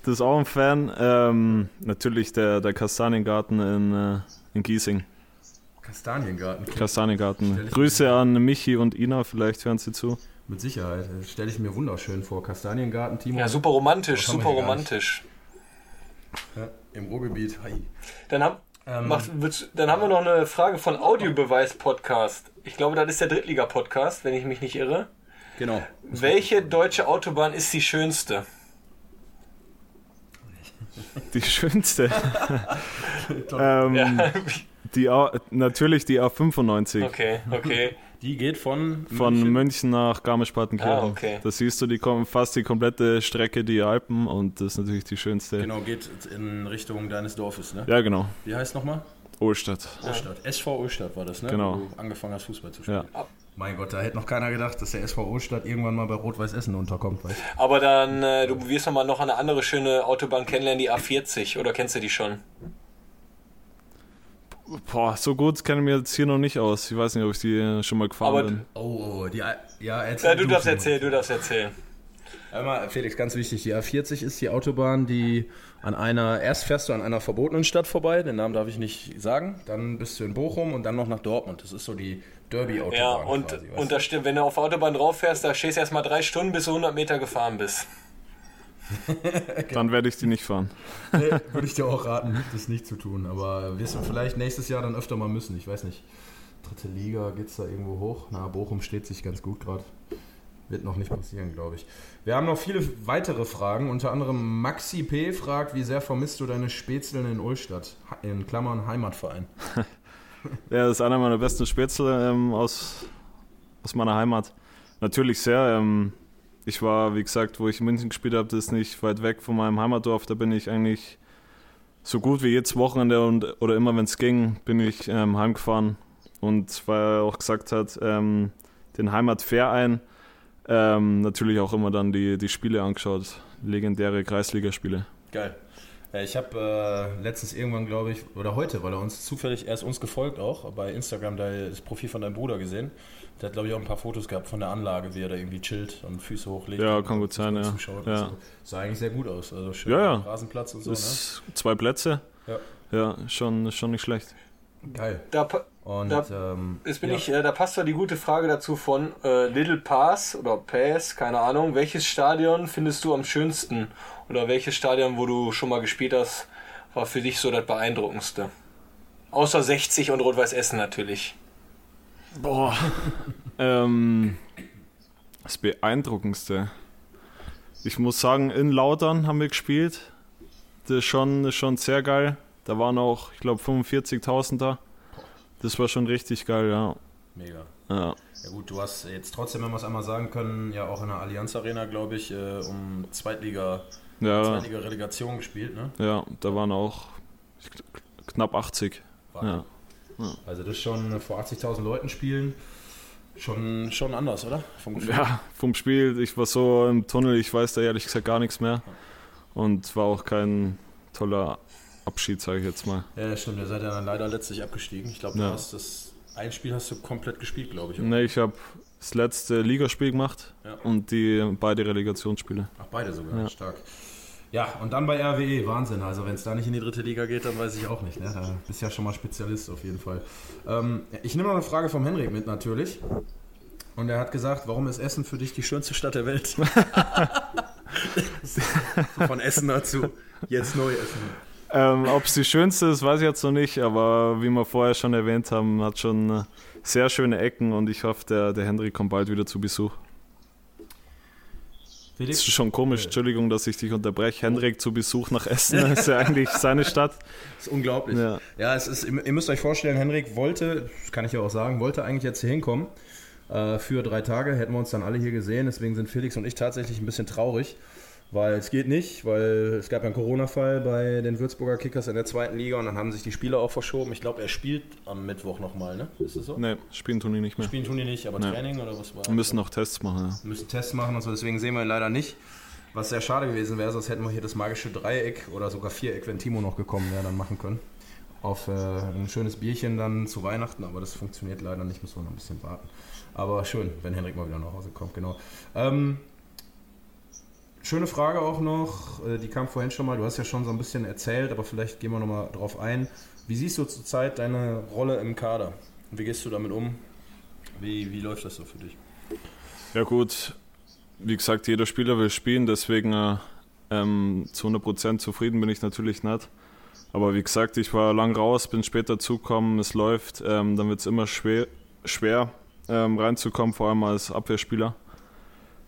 Das ist auch ein Fan. Ähm, natürlich der, der Kastaniengarten in, äh, in Giesing. Kastaniengarten. Kastaniengarten. Grüße an Michi und Ina, vielleicht hören sie zu. Mit Sicherheit. Das stelle ich mir wunderschön vor. Kastaniengarten, Timo. Ja, super romantisch, super romantisch. Ja, Im Ruhrgebiet. Hi. Dann, haben Ähm, macht, dann haben wir noch eine Frage von Audiobeweis-Podcast. Ich glaube, das ist der Drittliga-Podcast, wenn ich mich nicht irre. Genau. Welche deutsche Autobahn ist die schönste? Die schönste. ähm, Ja, die A natürlich die A95 okay, okay. Die geht von, von München. München nach Garmisch-Partenkirchen. Ah, okay. Da siehst du die kommen fast die komplette Strecke, die Alpen und das ist natürlich die schönste. Genau, geht in Richtung deines Dorfes, ne? Ja, genau. Wie heißt nochmal? Ohlstadt. Ohlstadt. SV Ohlstadt war das, ne? Genau. Wo du angefangen hast, Fußball zu spielen. Ja. Mein Gott, da hätte noch keiner gedacht, dass der SV Ohlstadt irgendwann mal bei Rot-Weiß Essen unterkommt, weißt? Aber dann, äh, du wirst noch mal noch eine andere schöne Autobahn kennenlernen, die A40. Oder kennst du die schon? Boah, so gut kenne ich mir jetzt hier noch nicht aus. Ich weiß nicht, ob ich die schon mal gefahren Aber- bin. Oh, oh, die, A- ja, erzähl Ja, du darfst Timo. erzählen, du darfst erzählen. Einmal, Felix, ganz wichtig, die A40 ist die Autobahn, die an einer, erst fährst du an einer verbotenen Stadt vorbei, den Namen darf ich nicht sagen, dann bist du in Bochum und dann noch nach Dortmund. Das ist so die Derby-Autobahn Ja, und, quasi, und du? da steht, wenn du auf der Autobahn drauf fährst, da stehst du erst mal drei Stunden, bis du 100 Meter gefahren bist. Dann werde ich die nicht fahren. Nee, würde ich dir auch raten, das nicht zu tun, aber wirst du vielleicht nächstes Jahr dann öfter mal müssen, ich weiß nicht. Dritte Liga, geht's da irgendwo hoch? Na, Bochum steht sich ganz gut gerade. Wird noch nicht passieren, glaube ich. Wir haben noch viele weitere Fragen. Unter anderem Maxi P. fragt, wie sehr vermisst du deine Spätzeln in Ulstadt? In Klammern Heimatverein. Ja, das ist einer meiner besten Spätzle ähm, aus, aus meiner Heimat. Natürlich sehr. Ähm, ich war, wie gesagt, wo ich in München gespielt habe, das ist nicht weit weg von meinem Heimatdorf. Da bin ich eigentlich so gut wie jedes Wochenende und, oder immer, wenn es ging, bin ich ähm, heimgefahren. Und weil er auch gesagt hat, ähm, den Heimatverein, ähm, natürlich auch immer dann die, die Spiele angeschaut. Legendäre Kreisligaspiele. Geil. Ich habe äh, letztens irgendwann, glaube ich, oder heute, weil er uns zufällig, er ist uns gefolgt auch, bei Instagram das Profil von deinem Bruder gesehen. Der hat, glaube ich, auch ein paar Fotos gehabt von der Anlage, wie er da irgendwie chillt und Füße hochlegt. Ja, kann gut sein, ja. Ja. So. Sah eigentlich sehr gut aus. Also schön Ja, ja. Rasenplatz und so, Ist zwei Plätze. ne? Ja, schon, schon nicht schlecht. Ja. Geil. Da, Und Da- ähm, Jetzt bin ja. ich, äh, da passt doch die gute Frage dazu von äh, Little Pass oder Pass, keine Ahnung. Welches Stadion findest du am schönsten? Oder welches Stadion, wo du schon mal gespielt hast, war für dich so das beeindruckendste? Außer 60 und Rot-Weiß Essen natürlich. Boah. ähm, das Beeindruckendste. Ich muss sagen, in Lautern haben wir gespielt. Das ist schon, ist schon sehr geil. Da waren auch, ich glaube, 45.000 da. Das war schon richtig geil, ja. Mega. ja. Ja gut, du hast jetzt trotzdem, wenn wir es einmal sagen können, ja auch in der Allianz Arena, glaube ich, äh, um Zweitliga, Ja, Zweitliga-Relegation gespielt, ne? ja, da waren auch knapp 80. Ja. Also das schon vor 80.000 Leuten spielen, schon, schon anders, oder? Vom Gefühl. ja, vom Spiel, ich war so im Tunnel, ich weiß da ehrlich gesagt gar nichts mehr. Und war auch kein toller Abschied, sage ich jetzt mal. Ja, stimmt. Ihr seid ja dann leider letztlich abgestiegen. Ich glaube, du Ja. hast das ein Spiel hast du komplett gespielt, glaube ich. oder? Ne, ich habe das letzte Ligaspiel gemacht Ja. und die beide Relegationsspiele. Ach, beide sogar. Ja. Stark. Ja, und dann bei RWE, Wahnsinn. Also wenn es da nicht in die dritte Liga geht, dann weiß ich auch nicht. Ne? Da bist ja schon mal Spezialist auf jeden Fall. Ähm, ich nehme noch eine Frage vom Henrik mit natürlich. Und er hat gesagt, warum ist Essen für dich die schönste Stadt der Welt? Von Essen dazu. Jetzt neu Essen. Ähm, Ob es die schönste ist, weiß ich jetzt noch nicht, aber wie wir vorher schon erwähnt haben, hat schon äh, sehr schöne Ecken und ich hoffe, der, der Henry kommt bald wieder zu Besuch. Das Felix? ist schon komisch, Entschuldigung, dass ich dich unterbreche. Henrik zu Besuch nach Essen ist ja eigentlich seine Stadt. Das ist unglaublich. Ja. Ja, es ist, ihr müsst euch vorstellen, Henrik wollte, das kann ich ja auch sagen, wollte eigentlich jetzt hier hinkommen. Äh, für drei Tage hätten wir uns dann alle hier gesehen. Deswegen sind Felix und ich tatsächlich ein bisschen traurig, weil es geht nicht, weil es gab ja einen Corona-Fall bei den Würzburger Kickers in der zweiten Liga und dann haben sich die Spieler auch verschoben. Ich glaube, er spielt am Mittwoch nochmal, ne? Ist das so? Ne, spielen tun die nicht mehr. Spielen tun die nicht, aber Nee. Training oder was war? Wir müssen noch Tests machen. Ja. Wir müssen Tests machen und so, deswegen sehen wir ihn leider nicht. Was sehr schade gewesen wäre, sonst hätten wir hier das magische Dreieck oder sogar Viereck, wenn Timo noch gekommen wäre, dann machen können. Auf äh, ein schönes Bierchen dann zu Weihnachten, aber das funktioniert leider nicht, müssen wir noch ein bisschen warten. Aber schön, wenn Henrik mal wieder nach Hause kommt, genau. Ähm, schöne Frage auch noch, äh, die kam vorhin schon mal, du hast ja schon so ein bisschen erzählt, aber vielleicht gehen wir nochmal drauf ein. Wie siehst du zurzeit deine Rolle im Kader? Wie gehst du damit um? Wie, wie läuft das so für dich? ja gut, wie gesagt, jeder Spieler will spielen, deswegen äh, ähm, zu 100% zufrieden bin ich natürlich nicht. Aber wie gesagt, ich war lang raus, bin später zugekommen, es läuft, ähm, dann wird es immer schwer, schwer ähm, reinzukommen, vor allem als Abwehrspieler.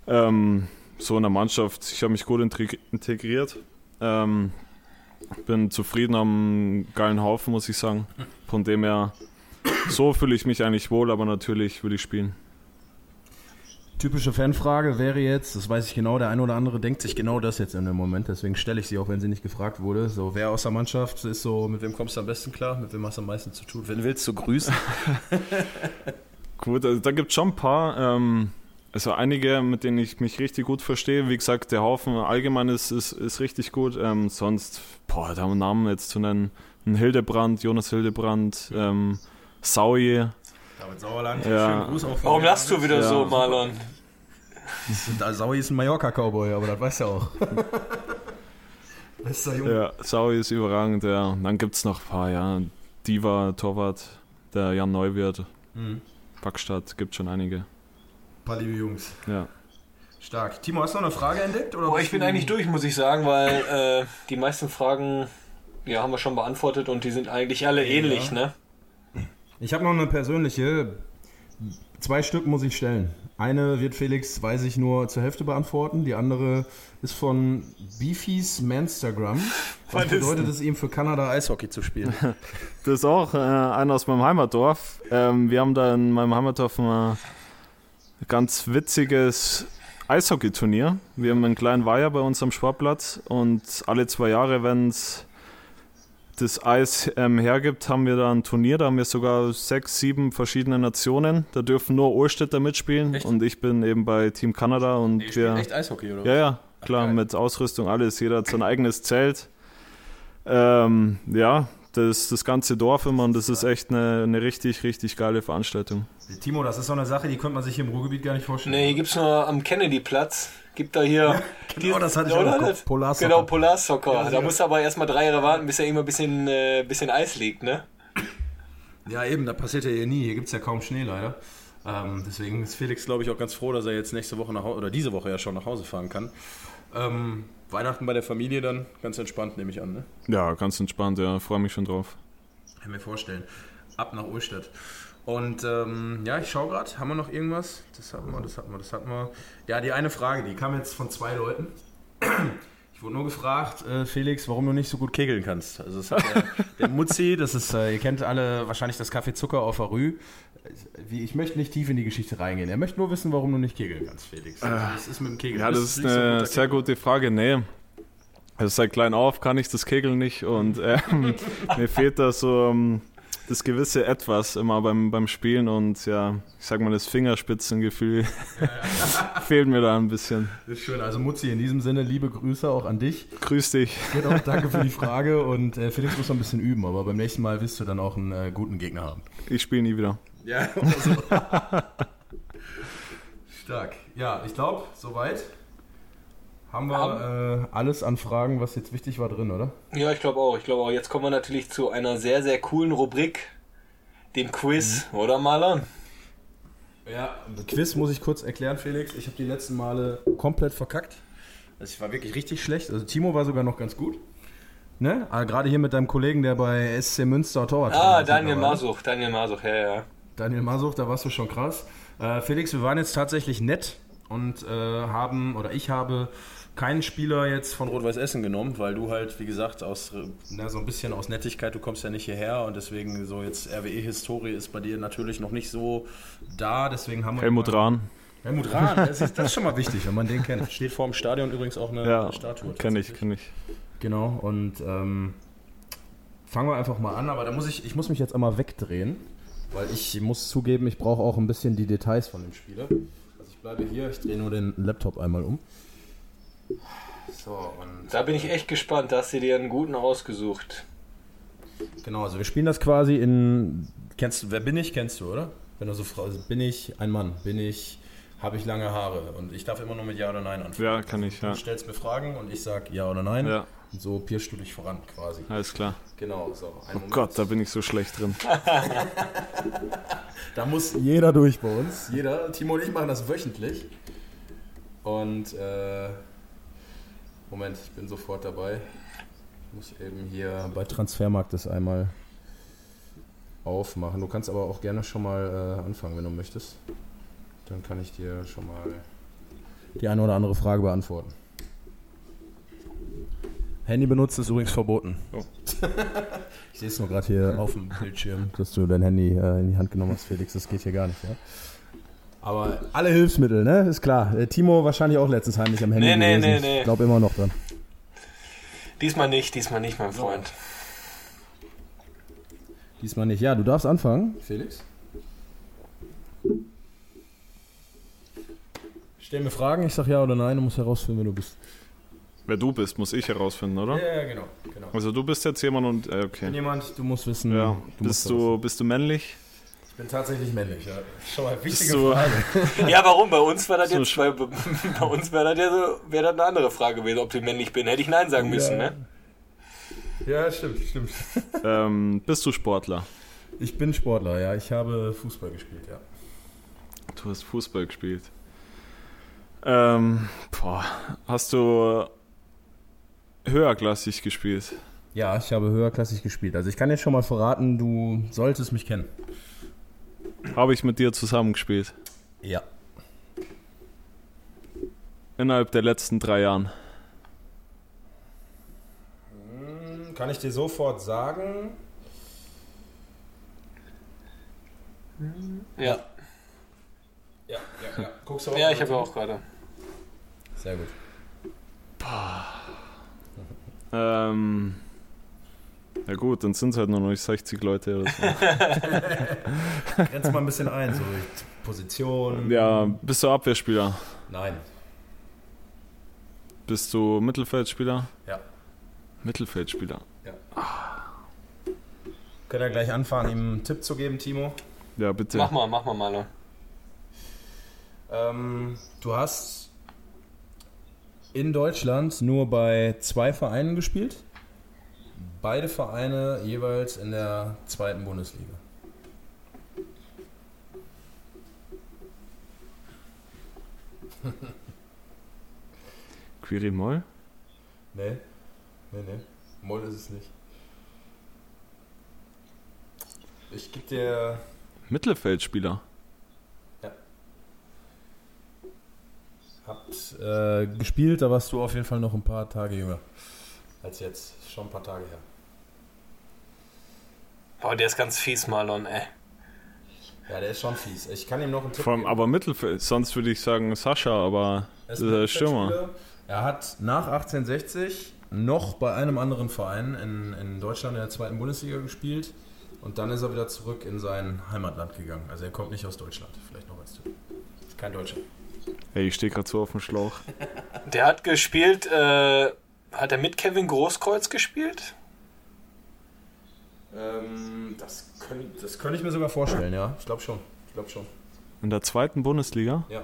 Ähm, so in der Mannschaft, ich habe mich gut integ- integriert. Ähm, bin zufrieden am geilen Haufen, muss ich sagen. Von dem her, so fühle ich mich eigentlich wohl, aber natürlich will ich spielen. Typische Fanfrage wäre jetzt, das weiß ich genau, der eine oder andere denkt sich genau das jetzt in dem Moment, deswegen stelle ich sie auch, wenn sie nicht gefragt wurde. So, wer aus der Mannschaft ist so, mit wem kommst du am besten klar, mit wem hast du am meisten zu tun? Wen willst du grüßen? Gut, also da gibt es schon ein paar. Ähm, also einige, mit denen ich mich richtig gut verstehe. Wie gesagt, der Haufen allgemein ist, ist, ist richtig gut. Ähm, sonst, boah, da haben wir Namen jetzt zu nennen. Ein Hildebrand, Jonas Hildebrand, ähm, Sauje. David Sauerland, Ja. schönen Gruß auch von Warum lachst du wieder Ja. so, Marlon? Und, Saui ist ein Mallorca-Cowboy, aber das weißt du auch. Bester Junge. Ja, Sauje ist überragend, ja. Und dann gibt es noch ein paar, ja. Diva, Torwart, der Jan Neuwirth, Mhm. Backstadt, gibt schon einige. Paar liebe Jungs. Ja. Stark. Timo, hast du noch eine Frage entdeckt? Oder Boah, bist ich bin du- eigentlich durch, muss ich sagen, weil äh, die meisten Fragen ja, haben wir schon beantwortet und die sind eigentlich alle ähnlich, ne? Ich habe noch eine persönliche. Zwei Stück muss ich stellen. Eine wird Felix, weiß ich, nur zur Hälfte beantworten. Die andere ist von Beefies Manstagram. Was Was bedeutet es ihm für Kanada Eishockey zu spielen? Das ist auch äh, einer aus meinem Heimatdorf. Ähm, wir haben da in meinem Heimatdorf ein ganz witziges Eishockeyturnier. Wir haben einen kleinen Weiher bei uns am Sportplatz und alle zwei Jahre, wenn es das Eis ähm, hergibt, haben wir da ein Turnier. Da haben wir sogar sechs, sieben verschiedene Nationen. Da dürfen nur Ohlstädter mitspielen Echt? und ich bin eben bei Team Kanada und wir. Eishockey, oder? Ja, ja, klar, geil. mit Ausrüstung, alles. Jeder hat sein eigenes Zelt. Ähm, ja, das, das ganze Dorf immer und das ist echt eine, eine richtig, richtig geile Veranstaltung. Timo, das ist so eine Sache, die könnte man sich hier im Ruhrgebiet gar nicht vorstellen. Nee, hier gibt's nur am Kennedy-Platz. Gibt da hier. genau, das hatte ich oder? auch. Polarsoccer. Genau, Polarsoccer. Ja, da sicher. musst du aber erstmal drei Jahre warten, bis er irgendwann ein bisschen, äh, bisschen Eis liegt, ne? Ja, eben, da passiert ja hier nie. Hier gibt es ja kaum Schnee leider. Ähm, deswegen ist Felix, glaube ich, auch ganz froh, dass er jetzt nächste Woche nach Hause, oder diese Woche ja schon nach Hause fahren kann. Ähm, Weihnachten bei der Familie dann ganz entspannt, nehme ich an, ne? Ja, ganz entspannt, ja, freue mich schon drauf. Kann mir vorstellen. Ab nach Ulstadt. Und ähm, ja, ich schaue gerade, haben wir noch irgendwas? Das hatten wir, das hatten wir, das hatten wir. Ja, die eine Frage, die kam jetzt von zwei Leuten. Ich wurde nur gefragt, äh, Felix, warum du nicht so gut kegeln kannst. Also das hat der, der Mutzi, das ist, äh, ihr kennt alle wahrscheinlich das Kaffee Zucker auf der. Wie, ich möchte nicht tief in die Geschichte reingehen. Er möchte nur wissen, warum du nicht kegeln kannst, Felix. Also, das ist mit dem Kegeln. Ja, das ist so eine guter sehr gute Frage. Nee, also seit klein auf kann ich das Kegeln nicht und ähm, mir fehlt da so ähm, das gewisse Etwas immer beim, beim Spielen und ja, ich sag mal, das Fingerspitzengefühl fehlt mir da ein bisschen. Das ist schön. Also Mutzi, in diesem Sinne liebe Grüße auch an dich. Grüß dich. Genau, danke für die Frage und äh, Felix muss noch ein bisschen üben, aber beim nächsten Mal wirst du dann auch einen äh, guten Gegner haben. Ich spiele nie wieder. Ja, also. Stark. Ja, ich glaube, soweit haben wir äh, alles an Fragen, was jetzt wichtig war, drin, oder? Ja, ich glaube auch. Ich glaube auch. Jetzt kommen wir natürlich zu einer sehr, sehr coolen Rubrik, dem Quiz, oder Marlon? Ja, Quiz muss ich kurz erklären, Felix. Ich habe die letzten Male komplett verkackt. Also ich war wirklich richtig schlecht. Also Timo war sogar noch ganz gut. Ne? Aber gerade hier mit deinem Kollegen, der bei SC Münster Torwart Ah, ist Daniel mittlerweile. Masuch, Daniel Masuch, ja, ja. Daniel Masuch, da warst du schon krass. Äh, Felix, wir waren jetzt tatsächlich nett und äh, haben, oder ich habe keinen Spieler jetzt von Rot-Weiß Essen genommen, weil du halt, wie gesagt, aus na, so ein bisschen aus Nettigkeit, du kommst ja nicht hierher und deswegen so jetzt RWE-Historie ist bei dir natürlich noch nicht so da, deswegen haben wir. Helmut Rahn. Helmut Rahn, das ist, das ist schon mal wichtig, wenn man den kennt. Steht vor dem Stadion übrigens auch eine Ja, Statue. kenne ich, kenne ich. Genau, und ähm, fangen wir einfach mal an, aber da muss ich, ich muss mich jetzt einmal wegdrehen, weil ich muss zugeben, ich brauche auch ein bisschen die Details von dem Spieler. Also ich bleibe hier, ich drehe nur den Laptop einmal um. So, und Da bin ich echt gespannt. Da hast du dir einen guten ausgesucht. genau, also wir spielen das quasi in. Kennst du, wer bin ich? Kennst du, oder? Wenn du so fragst, bin ich ein Mann? Bin ich, habe ich lange Haare? Und ich darf immer nur mit Ja oder Nein anfangen. Ja, kann ich, ja. Du stellst mir Fragen und ich sag Ja oder Nein. Ja, Und so pirschst du dich voran quasi. alles klar. Genau, so. Oh Moment. Gott, da bin ich so schlecht drin. Da muss jeder durch bei uns. Jeder. Timo und ich machen das wöchentlich. Und äh, Moment, ich bin sofort dabei. Ich muss eben hier bei Transfermarkt das einmal aufmachen. Du kannst aber auch gerne schon mal äh, anfangen, wenn du möchtest. Dann kann ich dir schon mal die eine oder andere Frage beantworten. Handy benutzen ist übrigens verboten. Oh. ich sehe es nur gerade hier auf dem Bildschirm, dass du dein Handy äh, in die Hand genommen hast, Felix. Das geht hier gar nicht, ja? Aber alle Hilfsmittel, ne? Ist klar. Äh, Timo wahrscheinlich auch letztens heimlich am Handy Nee, nee, gewesen. nee, nee. Ich glaube immer noch dran. Diesmal nicht, diesmal nicht, mein Freund. Diesmal nicht. Ja, du darfst anfangen, Felix. Stell mir Fragen, ich sag ja oder nein, du musst herausfinden, wer du bist. Wer du bist, muss ich herausfinden, oder? Ja, genau. genau. Also du bist jetzt jemand und äh, Ich bin okay. jemand, du musst wissen. Ja. du Bist du, bist du männlich? Ich bin tatsächlich männlich, ja. Schon mal Bist du, Ja, warum? Bei uns war das So jetzt, bei, bei uns wäre das ja so, wäre das eine andere Frage gewesen, ob du männlich bin. Hätte ich Nein sagen müssen, ne? Ja, stimmt, stimmt. ähm, bist du Sportler? Ich bin Sportler, ja. Ich habe Fußball gespielt, ja. Du hast Fußball gespielt. Ähm, boah, hast du höherklassig gespielt? Ja, ich habe höherklassig gespielt. Also ich kann jetzt schon mal verraten, du solltest mich kennen. Habe ich mit dir zusammengespielt? Ja. Innerhalb der letzten drei Jahren. Kann ich dir sofort sagen? Ja. Ja, ja, ja. Guckst du Ja, ich habe auch gerade. Sehr gut. Ähm, ja gut, dann sind es halt nur noch 60 Leute oder so. Grenz mal ein bisschen ein, so Position. ja, bist du Abwehrspieler? Nein. Bist du Mittelfeldspieler? Ja. Mittelfeldspieler. Ja. Können wir gleich anfangen, ihm einen Tipp zu geben, Timo? Ja, bitte. Mach mal, mach mal, Marlon. Ähm, du hast in Deutschland nur bei zwei Vereinen gespielt. Beide Vereine jeweils in der zweiten Bundesliga. Quiri Moll? Nee, nee, nee. Moll ist es nicht. Ich gebe dir. Mittelfeldspieler. Habt äh, gespielt, da warst du auf jeden Fall noch ein paar Tage jünger. Als jetzt. Schon ein paar Tage her. Boah, der ist ganz fies, Marlon, ey. Ja, der ist schon fies. Ich kann ihm noch einen Tipp Vor allem geben. aber Mittelfeld. Sonst würde ich sagen Sascha, aber Er das ist der Stürmer. Er hat nach 1860 noch bei einem anderen Verein in, in Deutschland in der zweiten Bundesliga gespielt und dann ist er wieder zurück in sein Heimatland gegangen. Also er kommt nicht aus Deutschland, vielleicht noch als Tipp. Ist kein Deutscher. Hey, ich stehe gerade so auf dem Schlauch. Der hat gespielt, äh, hat er mit Kevin Großkreuz gespielt? Ähm, das könnte das könnt ich mir sogar vorstellen, ja. Ich glaube schon. Ich glaube schon. In der zweiten Bundesliga? Ja.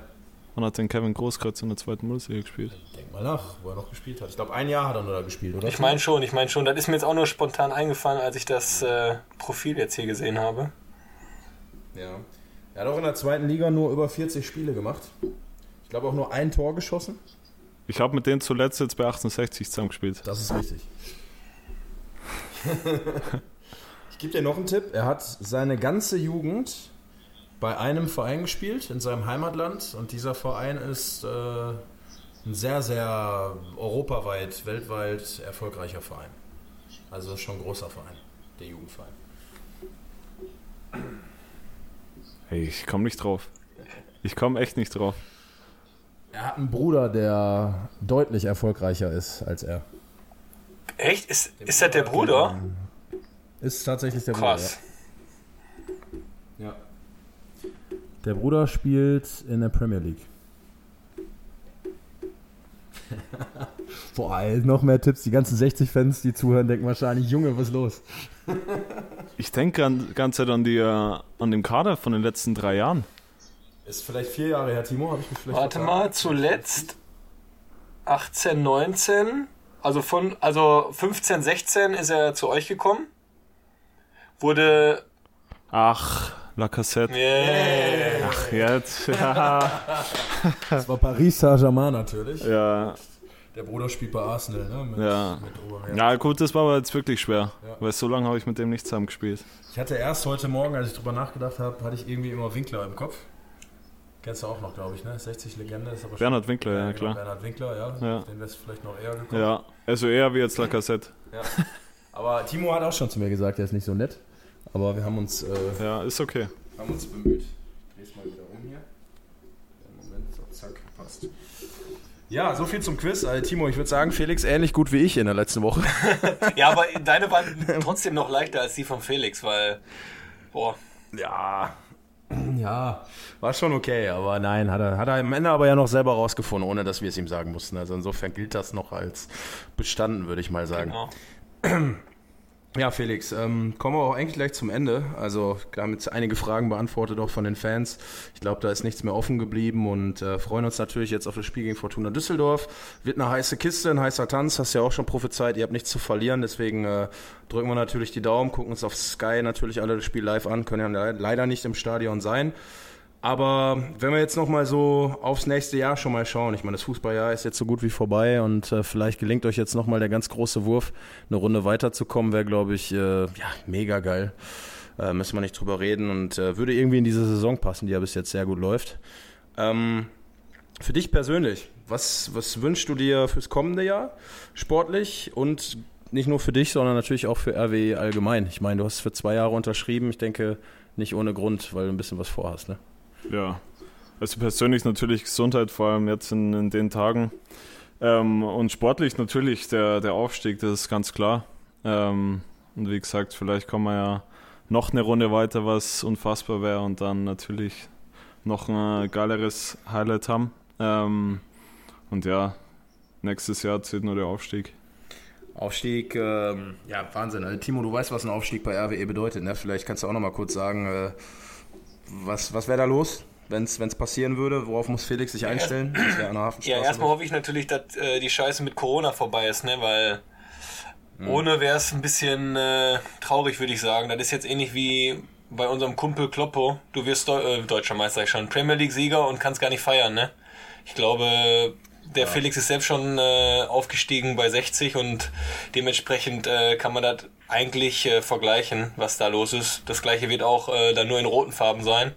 Und hat den Kevin Großkreuz in der zweiten Bundesliga gespielt. Denk mal nach, wo er noch gespielt hat. Ich glaube, ein Jahr hat er nur da gespielt, oder? Ich meine schon, ich meine schon. Das ist mir jetzt auch nur spontan eingefallen, als ich das äh, Profil jetzt hier gesehen habe. Ja. Er hat auch in der zweiten Liga nur über 40 Spiele gemacht. Ich glaube auch nur ein Tor geschossen. Ich habe mit denen zuletzt jetzt bei 68 zusammengespielt. Das ist richtig. ich gebe dir noch einen Tipp. Er hat seine ganze Jugend bei einem Verein gespielt, in seinem Heimatland. Und dieser Verein ist äh, ein sehr, sehr europaweit, weltweit erfolgreicher Verein. Also schon ein großer Verein, der Jugendverein. Hey, ich komme nicht drauf. Ich komme echt nicht drauf. Er hat einen Bruder, der deutlich erfolgreicher ist als er. Echt? Ist, ist das der Bruder? Ist tatsächlich der Krass. Bruder. Ja. ja. Der Bruder spielt in der Premier League. Boah, ey, noch mehr Tipps. Die ganzen 60-Fans, die zuhören, denken wahrscheinlich, Junge, was ist los? Ich denke die ganze Zeit an, die, äh, an den Kader von den letzten drei Jahren. Ist vielleicht vier Jahre her, Timo. Hab ich mich vielleicht Warte vertan? mal, zuletzt 18, 19, also von, also 15, 16 ist er zu euch gekommen. Wurde, Ach, Lacassette. yeah, Ach, jetzt. Ja. Das war Paris Saint-Germain natürlich. ja. Der Bruder spielt bei Arsenal, ne? Mit, Ja. mit. Ja, gut, das war aber jetzt wirklich schwer. Ja. Weil so lange habe ich mit dem nicht zusammengespielt. Ich hatte erst heute Morgen, als ich drüber nachgedacht habe, hatte ich irgendwie immer Winkler im Kopf. Kennst du auch noch, glaube ich, ne? 60 Legende. Ist aber schon- Bernhard Winkler, ja, genau, klar. Bernhard Winkler, ja. Ja. Den wärst du vielleicht noch eher gekommen. Ja, also eher wie jetzt Lacassette. Ja. Aber Timo hat auch schon zu mir gesagt, er ist nicht so nett. Aber wir haben uns, äh, Ja, ist okay. haben uns bemüht. Ich dreh's mal wieder um hier. Ja, Moment, so, zack, passt. Ja, so viel zum Quiz. Also, Timo, ich würde sagen, Felix ähnlich gut wie ich in der letzten Woche. ja, aber deine waren trotzdem noch leichter als die von Felix, weil, boah, Ja. Ja, war schon okay, aber nein, hat er, hat er am Ende aber ja noch selber rausgefunden, ohne dass wir es ihm sagen mussten. Also insofern gilt das noch als bestanden, würde ich mal sagen. genau. Ja, Felix, ähm, kommen wir auch eigentlich gleich zum Ende. Also damit einige Fragen beantwortet auch von den Fans. Ich glaube, da ist nichts mehr offen geblieben und äh, freuen uns natürlich jetzt auf das Spiel gegen Fortuna Düsseldorf. Wird eine heiße Kiste, ein heißer Tanz, hast ja auch schon prophezeit, ihr habt nichts zu verlieren, deswegen äh, drücken wir natürlich die Daumen, gucken uns auf Sky natürlich alle das Spiel live an, können ja le- leider nicht im Stadion sein. Aber wenn wir jetzt nochmal so aufs nächste Jahr schon mal schauen, ich meine, das Fußballjahr ist jetzt so gut wie vorbei und äh, vielleicht gelingt euch jetzt nochmal der ganz große Wurf, eine Runde weiterzukommen, wäre, glaube ich, äh, ja, mega geil. Äh, müssen wir nicht drüber reden und äh, würde irgendwie in diese Saison passen, die ja bis jetzt sehr gut läuft. Ähm, für dich persönlich, was, was wünschst du dir fürs kommende Jahr sportlich und nicht nur für dich, sondern natürlich auch für RW allgemein? Ich meine, du hast für zwei Jahre unterschrieben, ich denke nicht ohne Grund, weil du ein bisschen was vorhast, ne? Ja, also persönlich natürlich Gesundheit, vor allem jetzt in, in den Tagen. Ähm, und sportlich natürlich der, der Aufstieg, das ist ganz klar. Ähm, und wie gesagt, vielleicht kommen wir ja noch eine Runde weiter, was unfassbar wäre und dann natürlich noch ein geileres Highlight haben. Ähm, und ja, nächstes Jahr zählt nur der Aufstieg. Aufstieg, ähm, ja, Wahnsinn. Also, Timo, du weißt, was ein Aufstieg bei RWE bedeutet. Ne? Vielleicht kannst du auch noch mal kurz sagen, äh, was, was wäre da los, wenn es passieren würde? Worauf muss Felix sich einstellen? Hafenstraße. Ja, erstmal hoffe ich natürlich, dass äh, die Scheiße mit Corona vorbei ist, ne? weil ohne wäre es ein bisschen äh, traurig, würde ich sagen. Das ist jetzt ähnlich wie bei unserem Kumpel Kloppo. Du wirst Deu äh, deutscher Meister schon, Premier League-Sieger und kannst gar nicht feiern. Ne? Ich glaube, der Felix ist selbst schon äh, aufgestiegen bei 60 und dementsprechend äh, kann man das eigentlich äh, vergleichen, was da los ist. Das gleiche wird auch äh, dann nur in roten Farben sein.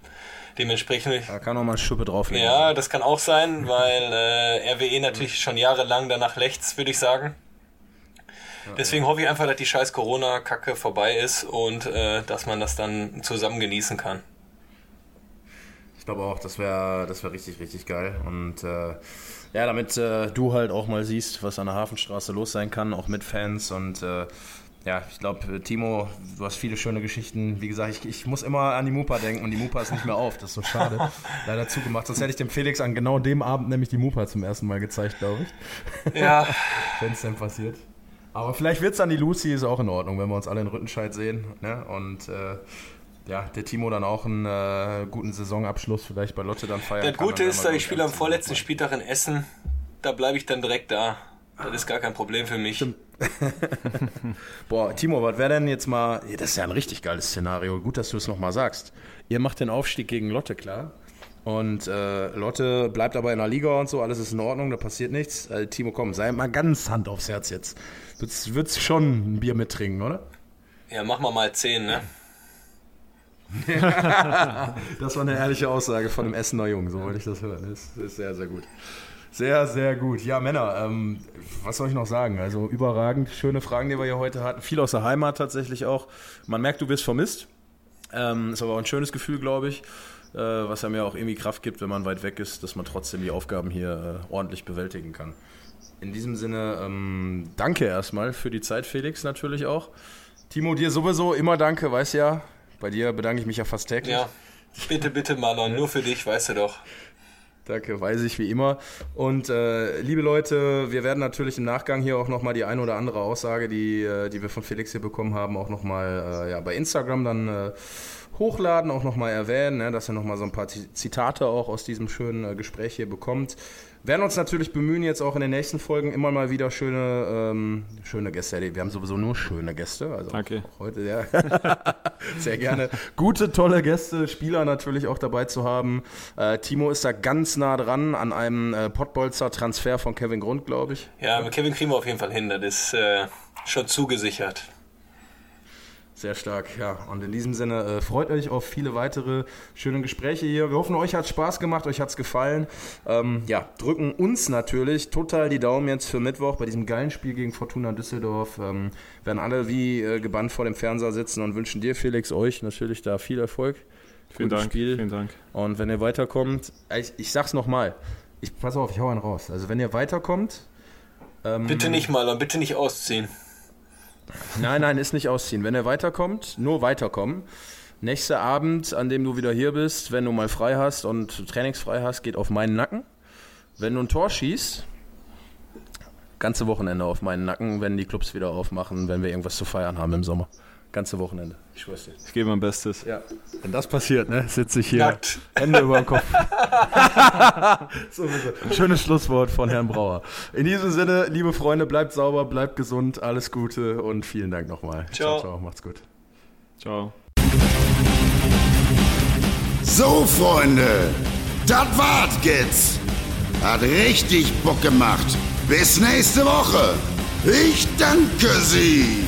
Dementsprechend. Da kann auch mal eine Schuppe drauflegen. Ja, das kann auch sein, weil äh, RWE natürlich schon jahrelang danach lächzt, würde ich sagen. Deswegen hoffe ich einfach, dass die scheiß Corona-Kacke vorbei ist und äh, dass man das dann zusammen genießen kann. Ich glaube auch, das wäre das wär richtig, richtig geil. Und äh, ja, damit äh, du halt auch mal siehst, was an der Hafenstraße los sein kann, auch mit Fans. Und äh, ja, ich glaube, Timo, du hast viele schöne Geschichten. Wie gesagt, ich, ich muss immer an die Mupa denken und die Mupa ist nicht mehr auf. Das ist so schade. Leider zugemacht. Sonst hätte ich dem Felix an genau dem Abend nämlich die Mupa zum ersten Mal gezeigt, glaube ich. Ja, Wenn es denn passiert. Aber vielleicht wird es dann die Lucy, ist auch in Ordnung, wenn wir uns alle in Rüttenscheid sehen. Ne? Und äh, ja, der Timo dann auch einen äh, guten Saisonabschluss vielleicht bei Lotte dann feiern das. Gute ist, ich spiele am vorletzten Spieltag in Essen. Da bleibe ich dann direkt da. Das ist gar kein Problem für mich. Boah, Timo, was wäre denn jetzt mal. Das ist ja ein richtig geiles Szenario. Gut, dass du es nochmal sagst. Ihr macht den Aufstieg gegen Lotte, klar. Und äh, Lotte bleibt aber in der Liga und so, alles ist in Ordnung, da passiert nichts. Äh, Timo, komm, sei mal ganz Hand aufs Herz jetzt. Würdest, würdest schon ein Bier mittrinken, oder? Ja, mach mal mal 10, ne? Das war eine ehrliche Aussage von einem Essener Jungen, so wollte ich das hören. Das ist sehr, sehr gut. Sehr, sehr gut. Ja, Männer, ähm, was soll ich noch sagen? Also überragend, schöne Fragen, die wir hier heute hatten. Viel aus der Heimat tatsächlich auch. Man merkt, du wirst vermisst. Ähm, ist aber auch ein schönes Gefühl, glaube ich, äh, was einem ja auch irgendwie Kraft gibt, wenn man weit weg ist, dass man trotzdem die Aufgaben hier äh, ordentlich bewältigen kann. In diesem Sinne, ähm, danke erstmal für die Zeit, Felix, natürlich auch. Timo, dir sowieso immer danke, weißt ja. Bei dir bedanke ich mich ja fast täglich. Ja. Bitte, bitte, Marlon, nur für dich, weißt du doch. Danke, weiß ich wie immer. Und äh, liebe Leute, wir werden natürlich im Nachgang hier auch nochmal die eine oder andere Aussage, die, äh, die wir von Felix hier bekommen haben, auch nochmal äh, ja, bei Instagram dann äh, hochladen, auch nochmal erwähnen, ne, dass ihr nochmal so ein paar Zi- Zitate auch aus diesem schönen äh, Gespräch hier bekommt. Werden uns natürlich bemühen, jetzt auch in den nächsten Folgen immer mal wieder schöne, ähm, schöne Gäste. Wir haben sowieso nur schöne Gäste. Also Danke. auch heute, ja. Sehr gerne. Gute, tolle Gäste, Spieler natürlich auch dabei zu haben. Äh, Timo ist da ganz nah dran an einem äh, Pottbolzer Transfer von Kevin Grund, glaube ich. Ja, mit Kevin kriegen wir auf jeden Fall hin. Das ist äh, schon zugesichert. Sehr stark, ja. Und in diesem Sinne äh, freut euch auf viele weitere schöne Gespräche hier. Wir hoffen, euch hat Spaß gemacht, euch hat es gefallen. Ähm, ja, drücken uns natürlich total die Daumen jetzt für Mittwoch bei diesem geilen Spiel gegen Fortuna Düsseldorf. Ähm, werden alle wie äh, gebannt vor dem Fernseher sitzen und wünschen dir, Felix, euch natürlich da viel Erfolg. Vielen Dank. Spiel. Vielen Dank. Und wenn ihr weiterkommt, ich, ich sag's nochmal, ich, pass auf, ich hau einen raus. Also wenn ihr weiterkommt, ähm, Bitte nicht, Marlon, bitte nicht ausziehen. Nein, nein, ist nicht ausziehen. Wenn er weiterkommt, nur weiterkommen. Nächster Abend, an dem du wieder hier bist, wenn du mal frei hast und trainingsfrei hast, geht auf meinen Nacken. Wenn du ein Tor schießt, ganze Wochenende auf meinen Nacken, wenn die Clubs wieder aufmachen, wenn wir irgendwas zu feiern haben im Sommer. Ganze Wochenende. Ich schwör's dir. Ich gebe mein Bestes. Ja. Wenn das passiert, ne, sitze ich hier, Nackt. Hände über den Kopf. so. Schönes Schlusswort von Herrn Brauer. In diesem Sinne, liebe Freunde, bleibt sauber, bleibt gesund, alles Gute und vielen Dank nochmal. Ciao. ciao, macht's gut. Ciao. So, Freunde, das war's jetzt. Hat richtig Bock gemacht. Bis nächste Woche. Ich danke Sie.